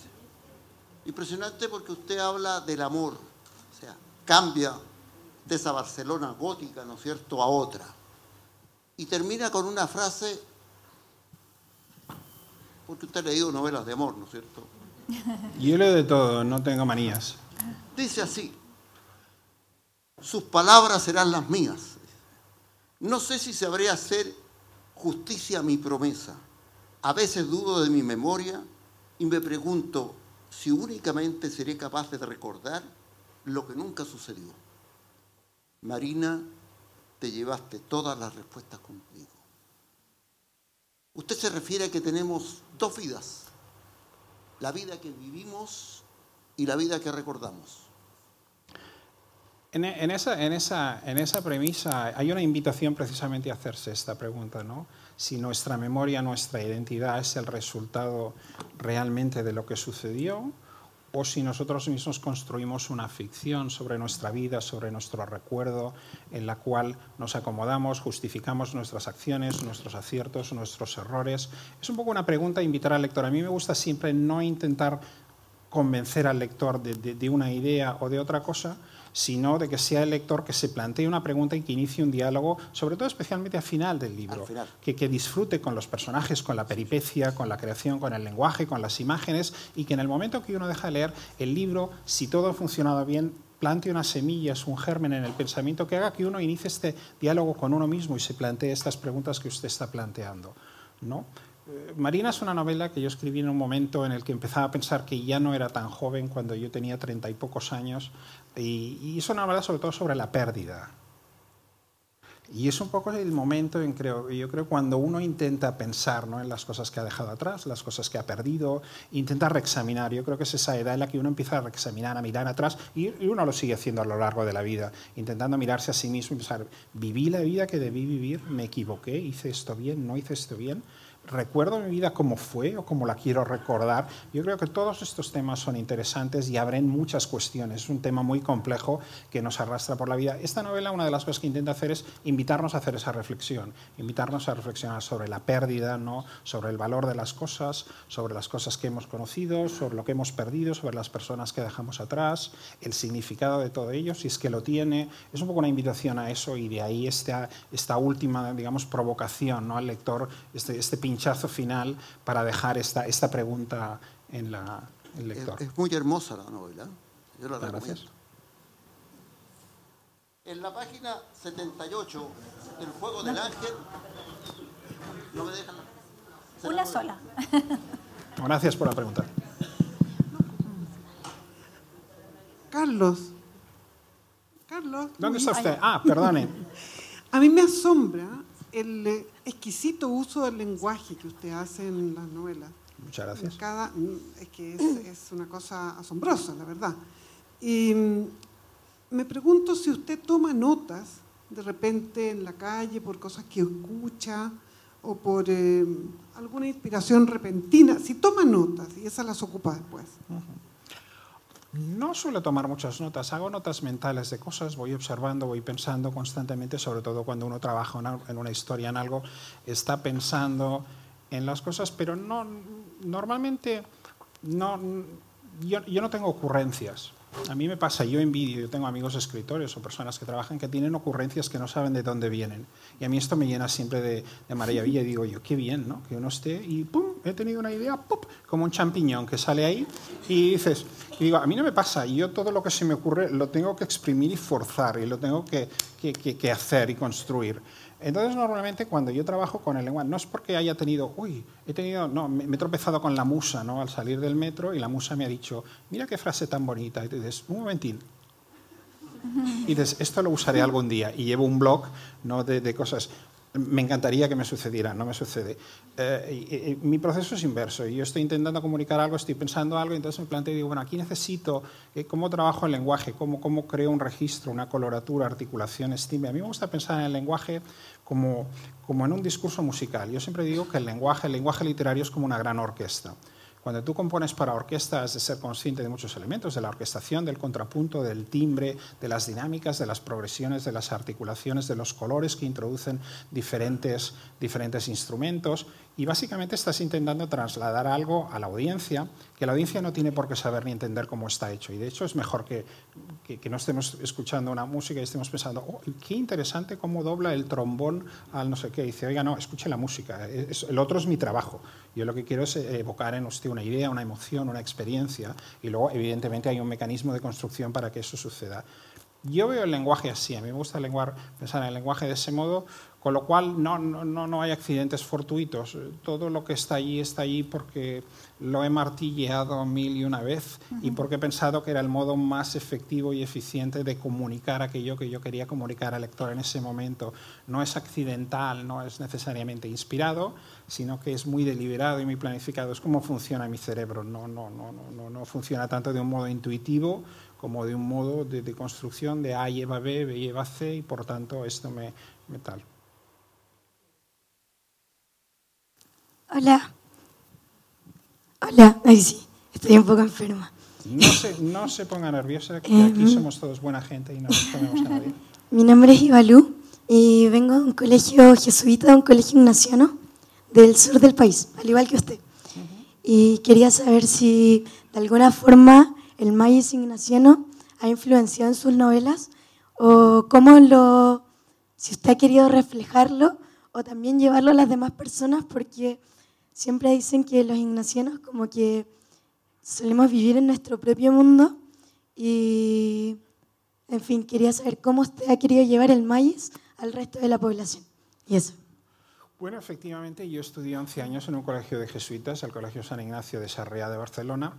Impresionante porque usted habla del amor, o sea, cambia de esa Barcelona gótica, ¿no es cierto?, a otra. Y termina con una frase, porque usted ha leído novelas de amor, ¿no es cierto? Yo leo de todo, no tengo manías. Dice así, sus palabras serán las mías. No sé si sabré hacer justicia a mi promesa. A veces dudo de mi memoria y me pregunto si únicamente seré capaz de recordar lo que nunca sucedió. Marina, te llevaste todas las respuestas conmigo. Usted se refiere a que tenemos dos vidas, la vida que vivimos y la vida que recordamos. En, en esa, en, esa, en esa premisa hay una invitación precisamente a hacerse esta pregunta, ¿no? Si nuestra memoria, nuestra identidad es el resultado realmente de lo que sucedió o si nosotros mismos construimos una ficción sobre nuestra vida, sobre nuestro recuerdo, en la cual nos acomodamos, justificamos nuestras acciones, nuestros aciertos, nuestros errores. Es un poco una pregunta invitar al lector. A mí me gusta siempre no intentar convencer al lector de, de una idea o de otra cosa, sino de que sea el lector que se plantee una pregunta y que inicie un diálogo, sobre todo especialmente al final del libro, final. Que, que, disfrute con los personajes, con la peripecia, con la creación, con el lenguaje, con las imágenes, y que en el momento que uno deja de leer el libro, si todo ha funcionado bien, plante unas semillas, un germen en el pensamiento que haga que uno inicie este diálogo con uno mismo y se plantee estas preguntas que usted está planteando. ¿no? Marina es una novela que yo escribí en un momento en el que empezaba a pensar que ya no era tan joven cuando yo tenía treinta y pocos años y, y, es una novela sobre todo sobre la pérdida. Y es un poco el momento en creo, yo creo cuando uno intenta pensar ¿no? en las cosas que ha dejado atrás, las cosas que ha perdido, intenta reexaminar. Yo creo que es esa edad en la que uno empieza a reexaminar, a mirar atrás y, y uno lo sigue haciendo a lo largo de la vida, intentando mirarse a sí mismo y pensar, viví la vida que debí vivir, me equivoqué, hice esto bien, no hice esto bien recuerdo mi vida como fue o como la quiero recordar. Yo creo que todos estos temas son interesantes y abren muchas cuestiones. Es un tema muy complejo que nos arrastra por la vida. Esta novela, una de las cosas que intenta hacer es invitarnos a hacer esa reflexión, invitarnos a reflexionar sobre la pérdida, ¿no? sobre el valor de las cosas, sobre las cosas que hemos conocido, sobre lo que hemos perdido, sobre las personas que dejamos atrás, el significado de todo ello, si es que lo tiene. Es un poco una invitación a eso y de ahí esta, esta última, digamos, provocación ¿no? al lector, este, este pinchazo final para dejar esta, esta pregunta en la, el lector. Es, es, muy hermosa la novela. Yo la Gracias. En la página 78 del Juego del Ángel, no me dejan. Una sola. Gracias por la pregunta. Carlos. Carlos. ¿Dónde está usted? Ah, perdone. A mí me asombra el exquisito uso del lenguaje que usted hace en las novelas. Muchas gracias. Cada, es que es, es, una cosa asombrosa, la verdad. Y me pregunto si usted toma notas de repente en la calle por cosas que escucha o por eh, alguna inspiración repentina. Si toma notas y esas las ocupa después. Uh -huh. No suelo tomar muchas notas, hago notas mentales de cosas, voy observando, voy pensando constantemente, sobre todo cuando uno trabaja en una historia, en algo, está pensando en las cosas, pero no, normalmente no, yo, yo no tengo ocurrencias. A mí me pasa, yo envidio, yo tengo amigos escritores o personas que trabajan que tienen ocurrencias que no saben de dónde vienen. Y a mí esto me llena siempre de, de maravilla y digo yo, qué bien, ¿no? Que uno esté y. He tenido una idea, ¡pum! Como un champiñón que sale ahí y dices, y digo, a mí no me pasa, yo todo lo que se me ocurre lo tengo que exprimir y forzar y lo tengo que, que hacer y construir. Entonces, normalmente cuando yo trabajo con el lenguaje, no es porque haya tenido, uy, he tenido, no, me, me, he tropezado con la musa, ¿no? Al salir del metro y la musa me ha dicho, mira qué frase tan bonita. Y tú dices, un momentín. Y dices, esto lo usaré algún día. Y llevo un blog, ¿no? De, de cosas. Me encantaría que me sucediera, no me sucede. Eh, mi proceso es inverso. Yo estoy intentando comunicar algo, estoy pensando algo, entonces me planteo y digo, bueno, aquí necesito, eh, ¿cómo trabajo el lenguaje? ¿Cómo, ¿Cómo creo un registro, una coloratura, articulación, estime? A mí me gusta pensar en el lenguaje como, como en un discurso musical. Yo siempre digo que el lenguaje, el lenguaje literario es como una gran orquesta. Cuando tú compones para orquesta has de ser consciente de muchos elementos, de la orquestación, del contrapunto, del timbre, de las dinámicas, de las progresiones, de las articulaciones, de los colores que introducen diferentes, diferentes instrumentos. Y básicamente estás intentando trasladar algo a la audiencia que la audiencia no tiene por qué saber ni entender cómo está hecho. Y de hecho es mejor que, que, no estemos escuchando una música y estemos pensando, oh, qué interesante cómo dobla el trombón al no sé qué. Y dice, oiga, no, escuche la música, el otro es mi trabajo. Yo lo que quiero es eh, evocar en usted una idea, una emoción, una experiencia. Y luego, evidentemente, hay un mecanismo de construcción para que eso suceda. Yo veo el lenguaje así, a mí me gusta pensar en el lenguaje de ese modo, con lo cual no, no, no, hay accidentes fortuitos. Todo lo que está allí está allí porque lo he martilleado mil y una vez y porque he pensado que era el modo más efectivo y eficiente de comunicar aquello que yo quería comunicar al lector en ese momento. No es accidental, no es necesariamente inspirado, sino que es muy deliberado y muy planificado. Es como funciona mi cerebro. No, no, no, no, no funciona tanto de un modo intuitivo como de un modo de, de construcción de A lleva B, B lleva C y por tanto esto me, me tal. Hola. Hola. Ay, sí, estoy un poco enferma. No se, no se ponga nerviosa, que aquí somos todos buena gente y no nos ponemos a nadie. Mi nombre es Ibalú y vengo de un colegio jesuita, de un colegio ignaciano del sur del país, al igual que usted. Y quería saber si de alguna forma el maíz ignaciano ha influenciado en sus novelas o cómo lo, si usted ha querido reflejarlo o también llevarlo a las demás personas porque siempre dicen que los ignacianos como que solemos vivir en nuestro propio mundo y, en fin, quería saber cómo usted ha querido llevar el maíz al resto de la población. Y eso. Bueno, efectivamente, yo estudié 11 años en un colegio de jesuitas, el Colegio San Ignacio de Sarriá de Barcelona.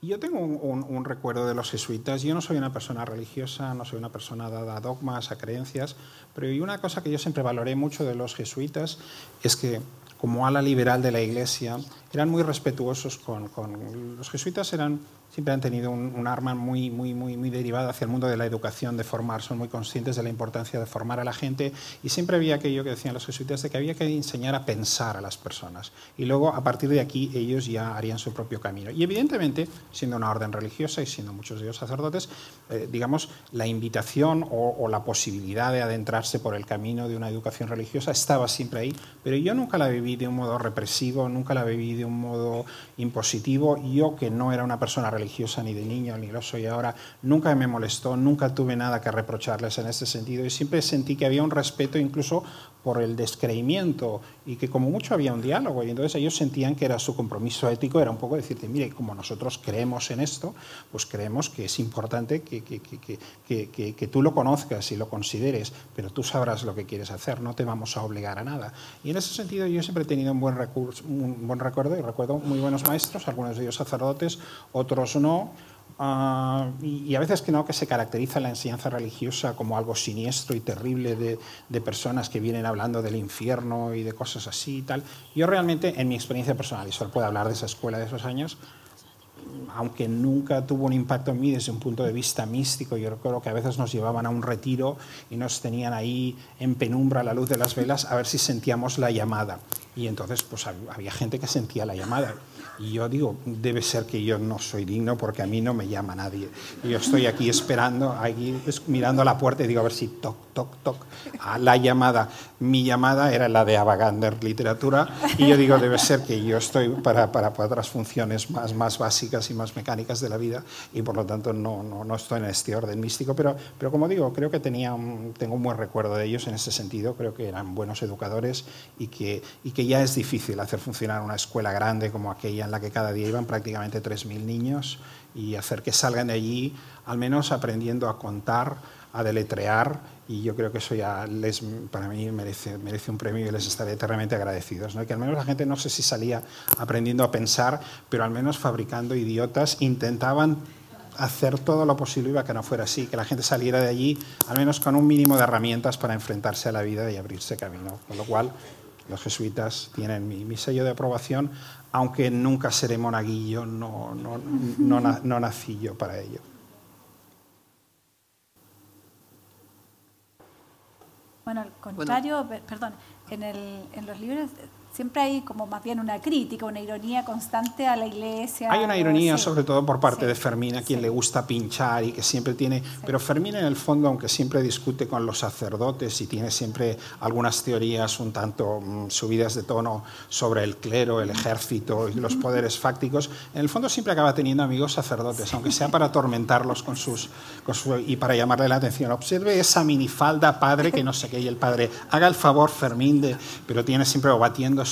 Y yo tengo un, recuerdo de los jesuitas. Yo no soy una persona religiosa, no soy una persona dada a dogmas, a creencias, pero hay una cosa que yo siempre valoré mucho de los jesuitas es que como ala liberal de la Iglesia, eran muy respetuosos con, con los jesuitas, eran siempre han tenido un, arma muy, muy, muy, muy derivada hacia el mundo de la educación, de formar, son muy conscientes de la importancia de formar a la gente y siempre había aquello que decían los jesuitas de que había que enseñar a pensar a las personas y luego a partir de aquí ellos ya harían su propio camino. Y evidentemente, siendo una orden religiosa y siendo muchos de ellos sacerdotes, eh, digamos, la invitación o, o la posibilidad de adentrarse por el camino de una educación religiosa estaba siempre ahí, pero yo nunca la viví de un modo represivo, nunca la viví de un modo impositivo, yo que no era una persona religiosa, ni de niño, ni lo soy ahora, nunca me molestó, nunca tuve nada que reprocharles en ese sentido. Y siempre sentí que había un respeto incluso por el descreimiento y que como mucho había un diálogo y entonces ellos sentían que era su compromiso ético, era un poco decirte, mire, como nosotros creemos en esto, pues creemos que es importante que, que, que, que, tú lo conozcas y lo consideres, pero tú sabrás lo que quieres hacer, no te vamos a obligar a nada. Y en ese sentido yo siempre he tenido un buen, recurso, un buen recuerdo y recuerdo muy buenos maestros, algunos de ellos sacerdotes, otros no, Ah, y, a veces que no, que se caracteriza la enseñanza religiosa como algo siniestro y terrible de, personas que vienen hablando del infierno y de cosas así y tal. Yo realmente, en mi experiencia personal, y solo puedo hablar de esa escuela de esos años, aunque nunca tuvo un impacto en mí desde un punto de vista místico, yo recuerdo que a veces nos llevaban a un retiro y nos tenían ahí en penumbra a la luz de las velas a ver si sentíamos la llamada. Y entonces pues había gente que sentía la llamada. Y yo digo, debe ser que yo no soy digno porque a mí no me llama nadie. Yo estoy aquí esperando, aquí mirando a la puerta y digo a ver si toc, toc, toc, a la llamada. Mi llamada era la de Avagander Literatura y yo digo, debe ser que yo estoy para, para, para, otras funciones más, más básicas y más mecánicas de la vida y por lo tanto no, no, no estoy en este orden místico. Pero, pero como digo, creo que tenía un, tengo un buen recuerdo de ellos en ese sentido. Creo que eran buenos educadores y que, y que ya es difícil hacer funcionar una escuela grande como aquella en la que cada día iban prácticamente 3.000 niños y hacer que salgan de allí al menos aprendiendo a contar, a deletrear y yo creo que eso ya les, para mí merece, un premio y les estaré eternamente agradecidos. ¿no? Que al menos la gente no sé si salía aprendiendo a pensar, pero al menos fabricando idiotas intentaban hacer todo lo posible para que no fuera así, que la gente saliera de allí al menos con un mínimo de herramientas para enfrentarse a la vida y abrirse camino. Con lo cual, los jesuitas tienen mi, mi sello de aprobación, aunque nunca seré monaguillo, no, no, no, no nací yo para ello. Bueno, al contrario, bueno. perdón, en, el, en, los libros siempre hay como más bien una crítica, una ironía constante a la iglesia. Hay una ironía, sí. sobre todo por parte Sí. de Fermín, a quien Sí. le gusta pinchar y que siempre tiene... Pero Fermín, en el fondo, aunque siempre discute con los sacerdotes y tiene siempre algunas teorías un tanto mm, subidas de tono sobre el clero, el ejército y los poderes fácticos, en el fondo siempre acaba teniendo amigos sacerdotes, aunque sea para atormentarlos con sus, con su- y para llamarle la atención. Observe esa minifalda, padre, que no sé qué, y el padre, haga el favor, Fermín, de, pero tiene siempre o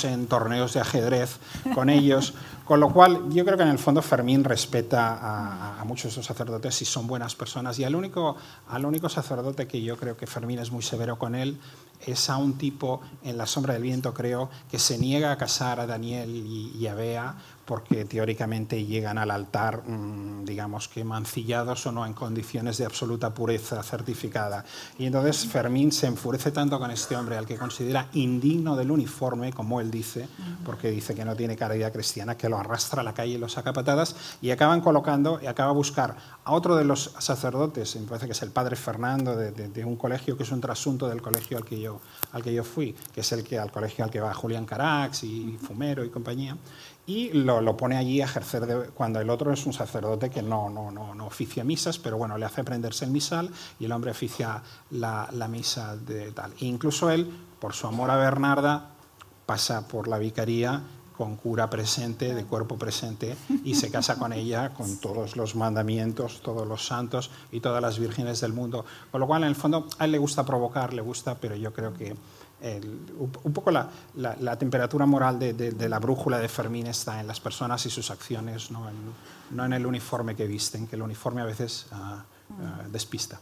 en torneos de ajedrez con ellos. Con lo cual, yo creo que en el fondo Fermín respeta a, muchos de esos sacerdotes y son buenas personas. Y al único, al único sacerdote que yo creo que Fermín es muy severo con él es a un tipo en La sombra del viento, creo, que se niega a casar a Daniel y, y a Bea porque teóricamente llegan al altar, mm, digamos que mancillados o no en condiciones de absoluta pureza certificada. Y entonces Fermín se enfurece tanto con este hombre al que considera indigno del uniforme, como él dice, porque dice que no tiene caridad cristiana, que lo arrastra a la calle y lo saca a patadas, y acaban colocando, y acaba a buscar a otro de los sacerdotes, me parece que es el padre Fernando, de, de- de un colegio que es un trasunto del colegio al que, yo, al que yo fui, que es el que, al colegio al que va Julián Carax y Fumero y compañía, y lo, pone allí a ejercer de- cuando el otro es un sacerdote que no, no, no, no oficia misas, pero bueno, le hace aprenderse el misal y el hombre oficia la, la misa de tal. E incluso él, por su amor a Bernarda, pasa por la vicaría con cura presente, de cuerpo presente, y se casa con ella con todos los mandamientos, todos los santos y todas las vírgenes del mundo. Con lo cual, en el fondo, a él le gusta provocar, le gusta, pero yo creo que un poco la, la- temperatura moral de, de- de la brújula de Fermín está en las personas y sus acciones, no en, no en el uniforme que visten, que el uniforme a veces ah, ah, despista.